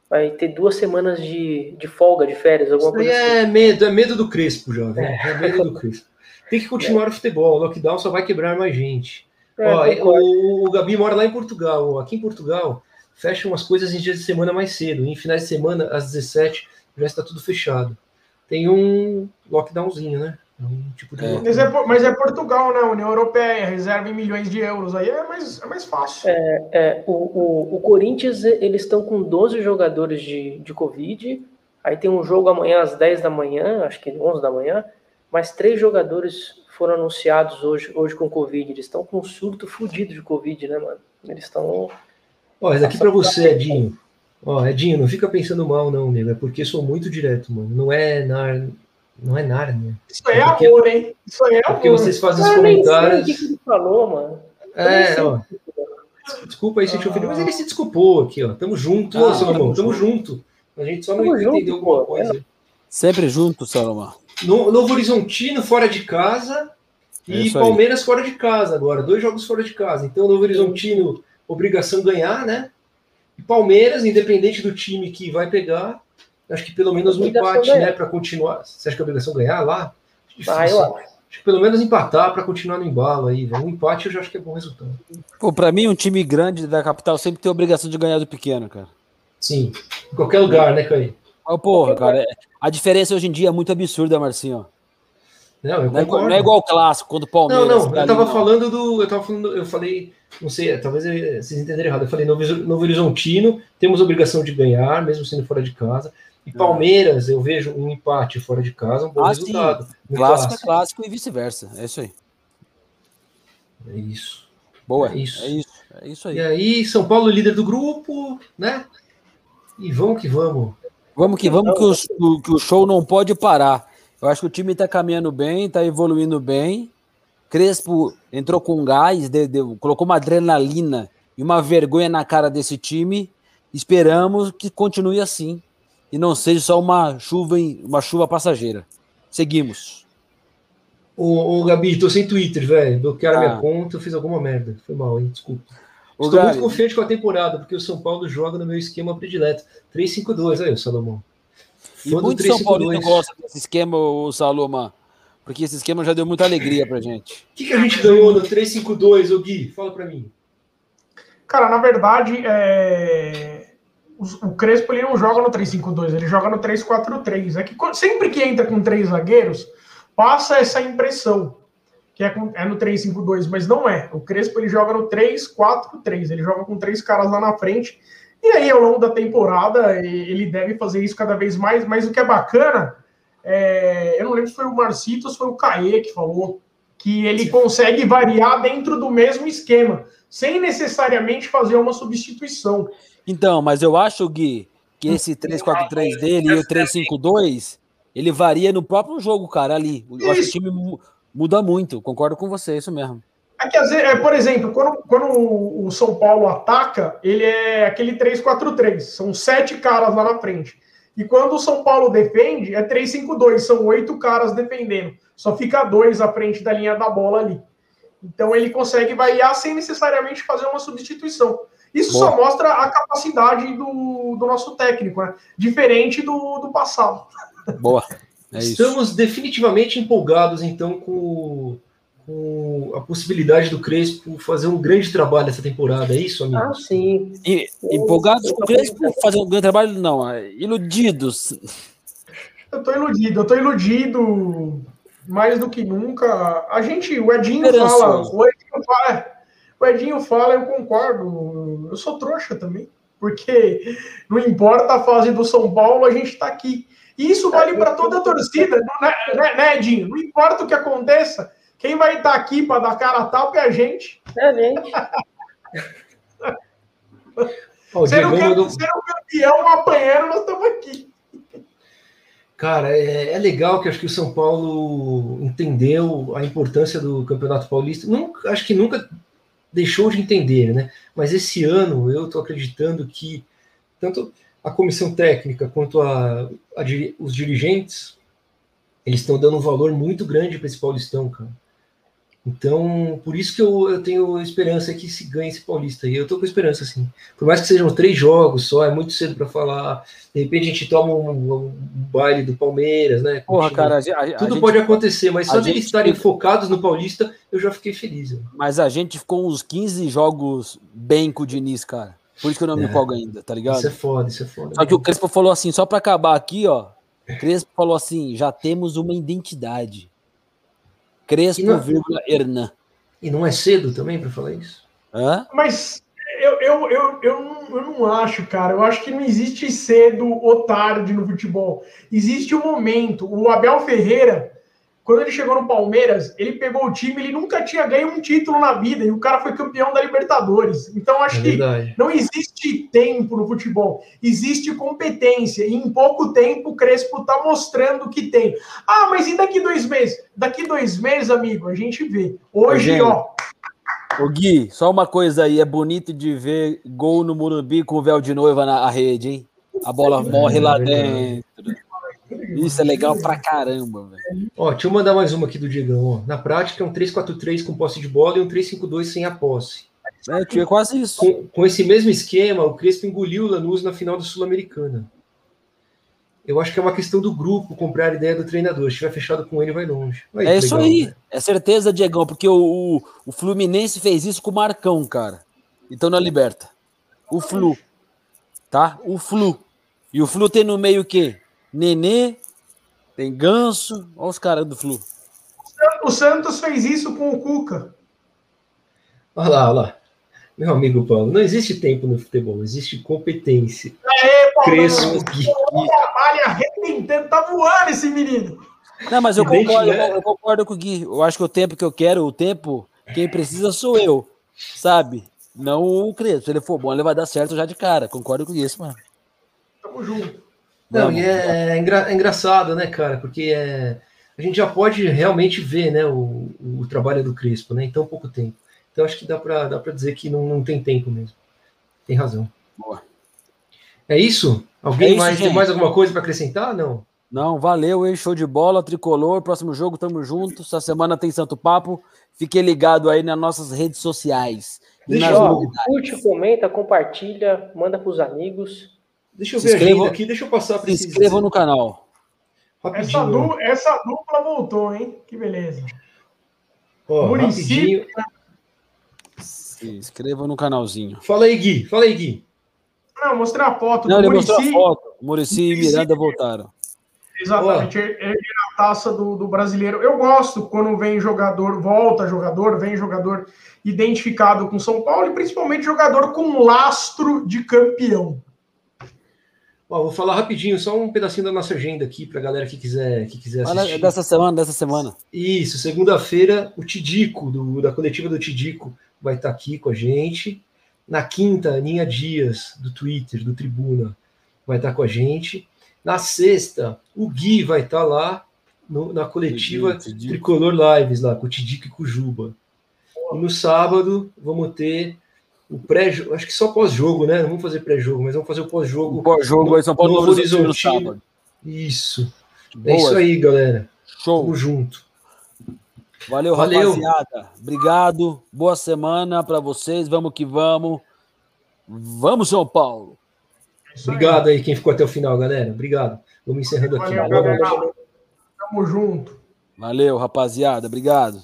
vai ter duas semanas de, de folga, de férias, alguma Isso coisa assim. é medo, é medo do Crespo já, viu? É medo do Crespo. Tem que continuar o futebol, o lockdown só vai quebrar mais gente. É, Ó, o, o Gabi mora lá em Portugal. Aqui em Portugal, fecham as coisas em dias de semana mais cedo. Em finais de semana, às 17, já está tudo fechado. Tem um lockdownzinho, né? É Um tipo de É. Mas é, mas é Portugal, né? União Europeia, reserva em milhões de euros. Aí é mais, é mais fácil. É, o, o, o Corinthians, eles estão com 12 jogadores de, de Covid. Aí tem um jogo amanhã às 10 da manhã, acho que 11 da manhã. Mas três jogadores foram anunciados hoje, hoje com Covid. Eles estão com um surto fudido de Covid, né, mano? Eles estão. Ó, esse aqui pra você, Edinho. Ó, Edinho, não fica pensando mal, não, nego. É porque sou muito direto, mano. Não é nar... não é Nárnia. Isso aí é Porque- amor, hein? Isso aí é É amor. porque vocês fazem os Eu nem sei o comentários. que, ele falou, mano. Eu É, ó. Desculpa aí se te ofendeu, mas ele se desculpou aqui, ó. Tamo junto, Ah, Salomão, tamo junto. A gente só não Tamo entendeu junto, alguma pô. coisa. Sempre junto, Salomão. No, Novo Horizontino fora de casa É e. Palmeiras fora de casa agora. Dois jogos fora de casa. Então, Novo Horizontino, obrigação ganhar, né? E Palmeiras, independente do time que vai pegar, acho que pelo menos um empate, ganhar. né? Para continuar. Você acha que é obrigação ganhar lá? Difícil. Ah, eu acho. Que pelo menos empatar para continuar no embalo aí. velho. Um empate eu já acho que é bom resultado. Pô, pra mim, um time grande da capital sempre tem a obrigação de ganhar do pequeno, cara. Sim. Em qualquer lugar, né, Caí? Mas, porra, cara, é- a diferença hoje em dia é muito absurda, Marcinho. Não, Não é, igual- não é igual o clássico, quando o Palmeiras. Não, não, eu ali, tava não. falando do. Eu tava falando, eu falei, não sei, talvez eh, vocês entenderam errado. Eu falei Novo, Novo Horizontino, temos obrigação de ganhar, mesmo sendo fora de casa. E Palmeiras, eu vejo um empate fora de casa, um bom Ah, resultado. No Clássico é clássico e vice-versa. É isso aí. É isso. Boa. É isso. É isso. É isso aí. E aí, São Paulo líder do grupo, né? E vamos que vamos. Vamos que vamos, que o, que o show não pode parar. Eu acho que o time tá caminhando bem, tá evoluindo bem. Crespo entrou com gás, deu- deu- colocou uma adrenalina e e uma vergonha na cara desse time. Esperamos que continue assim e não seja só uma chuva, uma chuva passageira. Seguimos. Ô, ô Gabi, tô sem Twitter, velho. Bloquearam ah. minha conta, eu fiz alguma merda. Foi mal, hein? Desculpa. Ô, Estou Gabi. muito confiante com a temporada, porque o São Paulo joga no meu esquema predileto. 3-5-2, aí, o Salomão. E muito São Paulo gosta desse esquema, o Salomão. Porque esse esquema já deu muita alegria pra gente. O que, que a gente ganhou no 3-5-2, ô Gui? Fala pra mim. Cara, na verdade, é... o, o Crespo ele não joga no 3-5-2, ele joga no 3-4-3. É que sempre que entra com três zagueiros, passa essa impressão que é, com, é no 3-5-2, mas não é. O Crespo ele joga no 3-4-3, ele joga com três caras lá na frente. E aí, ao longo da temporada, ele deve fazer isso cada vez mais. Mas o que é bacana é, eu não lembro se foi o Marcito ou se foi o Caê que falou que ele consegue variar dentro do mesmo esquema, sem necessariamente fazer uma substituição. Então, mas eu acho, Gui, que esse 3-4-3 dele e o 3-5-2, ele varia no próprio jogo, cara, ali. Eu acho que o time muda muito, concordo com você, isso mesmo. É que, é, por exemplo, quando, quando o São Paulo ataca, ele é aquele 3-4-3, são sete caras lá na frente. E quando o São Paulo defende, é 3-5-2, são oito caras defendendo. Só fica dois à frente da linha da bola ali. Então ele consegue variar sem necessariamente fazer uma substituição. Isso Boa. só mostra a capacidade do, do nosso técnico, né? Diferente do, do passado. Boa. É Estamos definitivamente empolgados, então, com com a possibilidade do Crespo fazer um grande trabalho essa temporada, é isso, amigo? Ah, sim. E, empolgados com o Crespo fazer um grande trabalho? Não, é iludidos. Eu tô iludido, eu tô iludido mais do que nunca. A gente, o Edinho fala, o Edinho fala, o Edinho fala, eu concordo. Eu sou trouxa também, porque não importa a fase do São Paulo, a gente tá aqui. E isso vale para toda a torcida, né, né, né, Edinho? Não importa o que aconteça, quem vai estar aqui para dar cara a tapa é a gente. É a gente. oh, Diego, sendo campeão, apanhando, nós estamos aqui. Cara, é, é, legal que acho que o São Paulo entendeu a importância do Campeonato Paulista. Nunca, acho que nunca deixou de entender, né? Mas esse ano eu estou acreditando que tanto a comissão técnica quanto a, a os dirigentes eles estão dando um valor muito grande para esse Paulistão, cara. Então, por isso que eu, eu tenho esperança que se ganhe esse Paulista. E eu tô com esperança, assim. Por mais que sejam três jogos só, é muito cedo para falar. De repente a gente toma um, um, um baile do Palmeiras, né? Porra, cara, a, tudo a pode gente, acontecer, mas só de eles estarem focados no Paulista, eu já fiquei feliz. Mas a gente ficou uns 15 jogos bem com o Diniz, cara. Por isso que eu não é, me empolgo ainda, tá ligado? Isso é foda, isso é foda. Só que o Crespo falou assim, só para acabar aqui, ó. O Crespo falou assim: já temos uma identidade. Crespo, não, vírgula, Hernan. E não é cedo também para falar isso? Hã? Mas eu, eu, eu, eu, não, eu não acho, cara. Eu acho que não existe cedo ou tarde no futebol. Existe um momento. O Abel Ferreira, quando ele chegou no Palmeiras, ele pegou o time, ele nunca tinha ganho um título na vida, e o cara foi campeão da Libertadores. Então, acho é que não existe tempo no futebol, existe competência. E em pouco tempo o Crespo está mostrando que tem. Ah, mas e daqui dois meses? Daqui dois meses, amigo, a gente vê. Hoje, ó. Ô Gui, só uma coisa aí, é bonito de ver gol no Morumbi com o véu de noiva na rede, hein? A bola é, morre lá dentro. Isso é legal pra caramba, velho. Ó, deixa eu mandar mais uma aqui do Diegão. Ó. Na prática, é um 3-4-3 com posse de bola e um 3-5-2 sem a posse. É, tinha quase isso. Com, com, esse mesmo esquema, o Crespo engoliu o Lanús na final do Sul-Americana. Eu acho que é uma questão do grupo comprar a ideia do treinador. Se estiver fechado com ele, vai longe. Vai, é isso legal, aí. Né? É certeza, Diegão, porque o, o, o, Fluminense fez isso com o Marcão, cara. Então na liberta. O Flu. Tá? O Flu. E o Flu tem no meio o quê? Nenê, tem Ganso. Olha os caras do Flu. O Santos fez isso com o Cuca. Olha lá, olha lá. Meu amigo Paulo, não existe tempo no futebol, existe competência. Aê, Paulo, Crespo. Trabalha arrebentando, tá voando esse menino. Não, mas eu concordo, eu, eu concordo com o Gui. Eu acho que o tempo que eu quero, o tempo, quem precisa sou eu, sabe? Não o Crespo. Se ele for bom, ele vai dar certo já de cara. Concordo com isso, mano. Tamo junto. Não, e é, é, engra, é, engraçado, né, cara? Porque é, a gente já pode realmente ver né, o, o trabalho do Crespo né, em tão pouco tempo. Então acho que dá para dá dizer que não, não tem tempo mesmo. Tem razão. Boa. É isso? Alguém É isso, mais tem mais alguma coisa para acrescentar? Não. Não, valeu, hein? Show de bola, tricolor. Próximo jogo, tamo junto. Essa semana tem Santo Papo. Fique ligado aí nas nossas redes sociais. Deixa Ó, curte, comenta, compartilha, manda pros amigos. Deixa eu Se ver inscrevam- aqui, deixa eu passar para Se inscrevam no canal. Essa, rapidinho. du- essa dupla voltou, hein? Que beleza. Muricy. rapidinho. Se inscrevam no canalzinho. Fala aí, Gui. Fala aí, Gui. Não, mostrei a foto Não, do ele mostrou a Muricy. foto. Murici e Miranda voltaram. Exatamente, é, é a taça do, do brasileiro. Eu gosto quando vem jogador, volta jogador, vem jogador identificado com São Paulo e principalmente jogador com lastro de campeão. Ó, vou falar rapidinho, só um pedacinho da nossa agenda aqui para galera que quiser, que quiser Fala assistir. dessa semana, dessa semana. Isso, segunda-feira, o Tidico, do, da coletiva do Tidico, vai estar aqui com a gente. Na quinta, a Aninha Dias, do Twitter, do Tribuna, vai estar com a gente. Na sexta, o Gui vai estar lá no- na coletiva Tidico. Tricolor Lives, lá, com o Tidico e com o Juba. E no sábado, vamos ter o pré acho que só pós-jogo, né? Não vamos fazer pré-jogo, mas vamos fazer o pós-jogo. O pós-jogo aí, São Paulo Novo no sábado. Isso. É Boa. isso aí, galera. Show. Tamo junto. Valeu, Valeu. rapaziada. Obrigado. Boa semana pra vocês. Vamos que vamos. Vamos, São Paulo. É. Obrigado aí quem ficou até o final, galera. Obrigado. Vamos encerrando aqui. Valeu. Tamo junto. Valeu, rapaziada. Obrigado.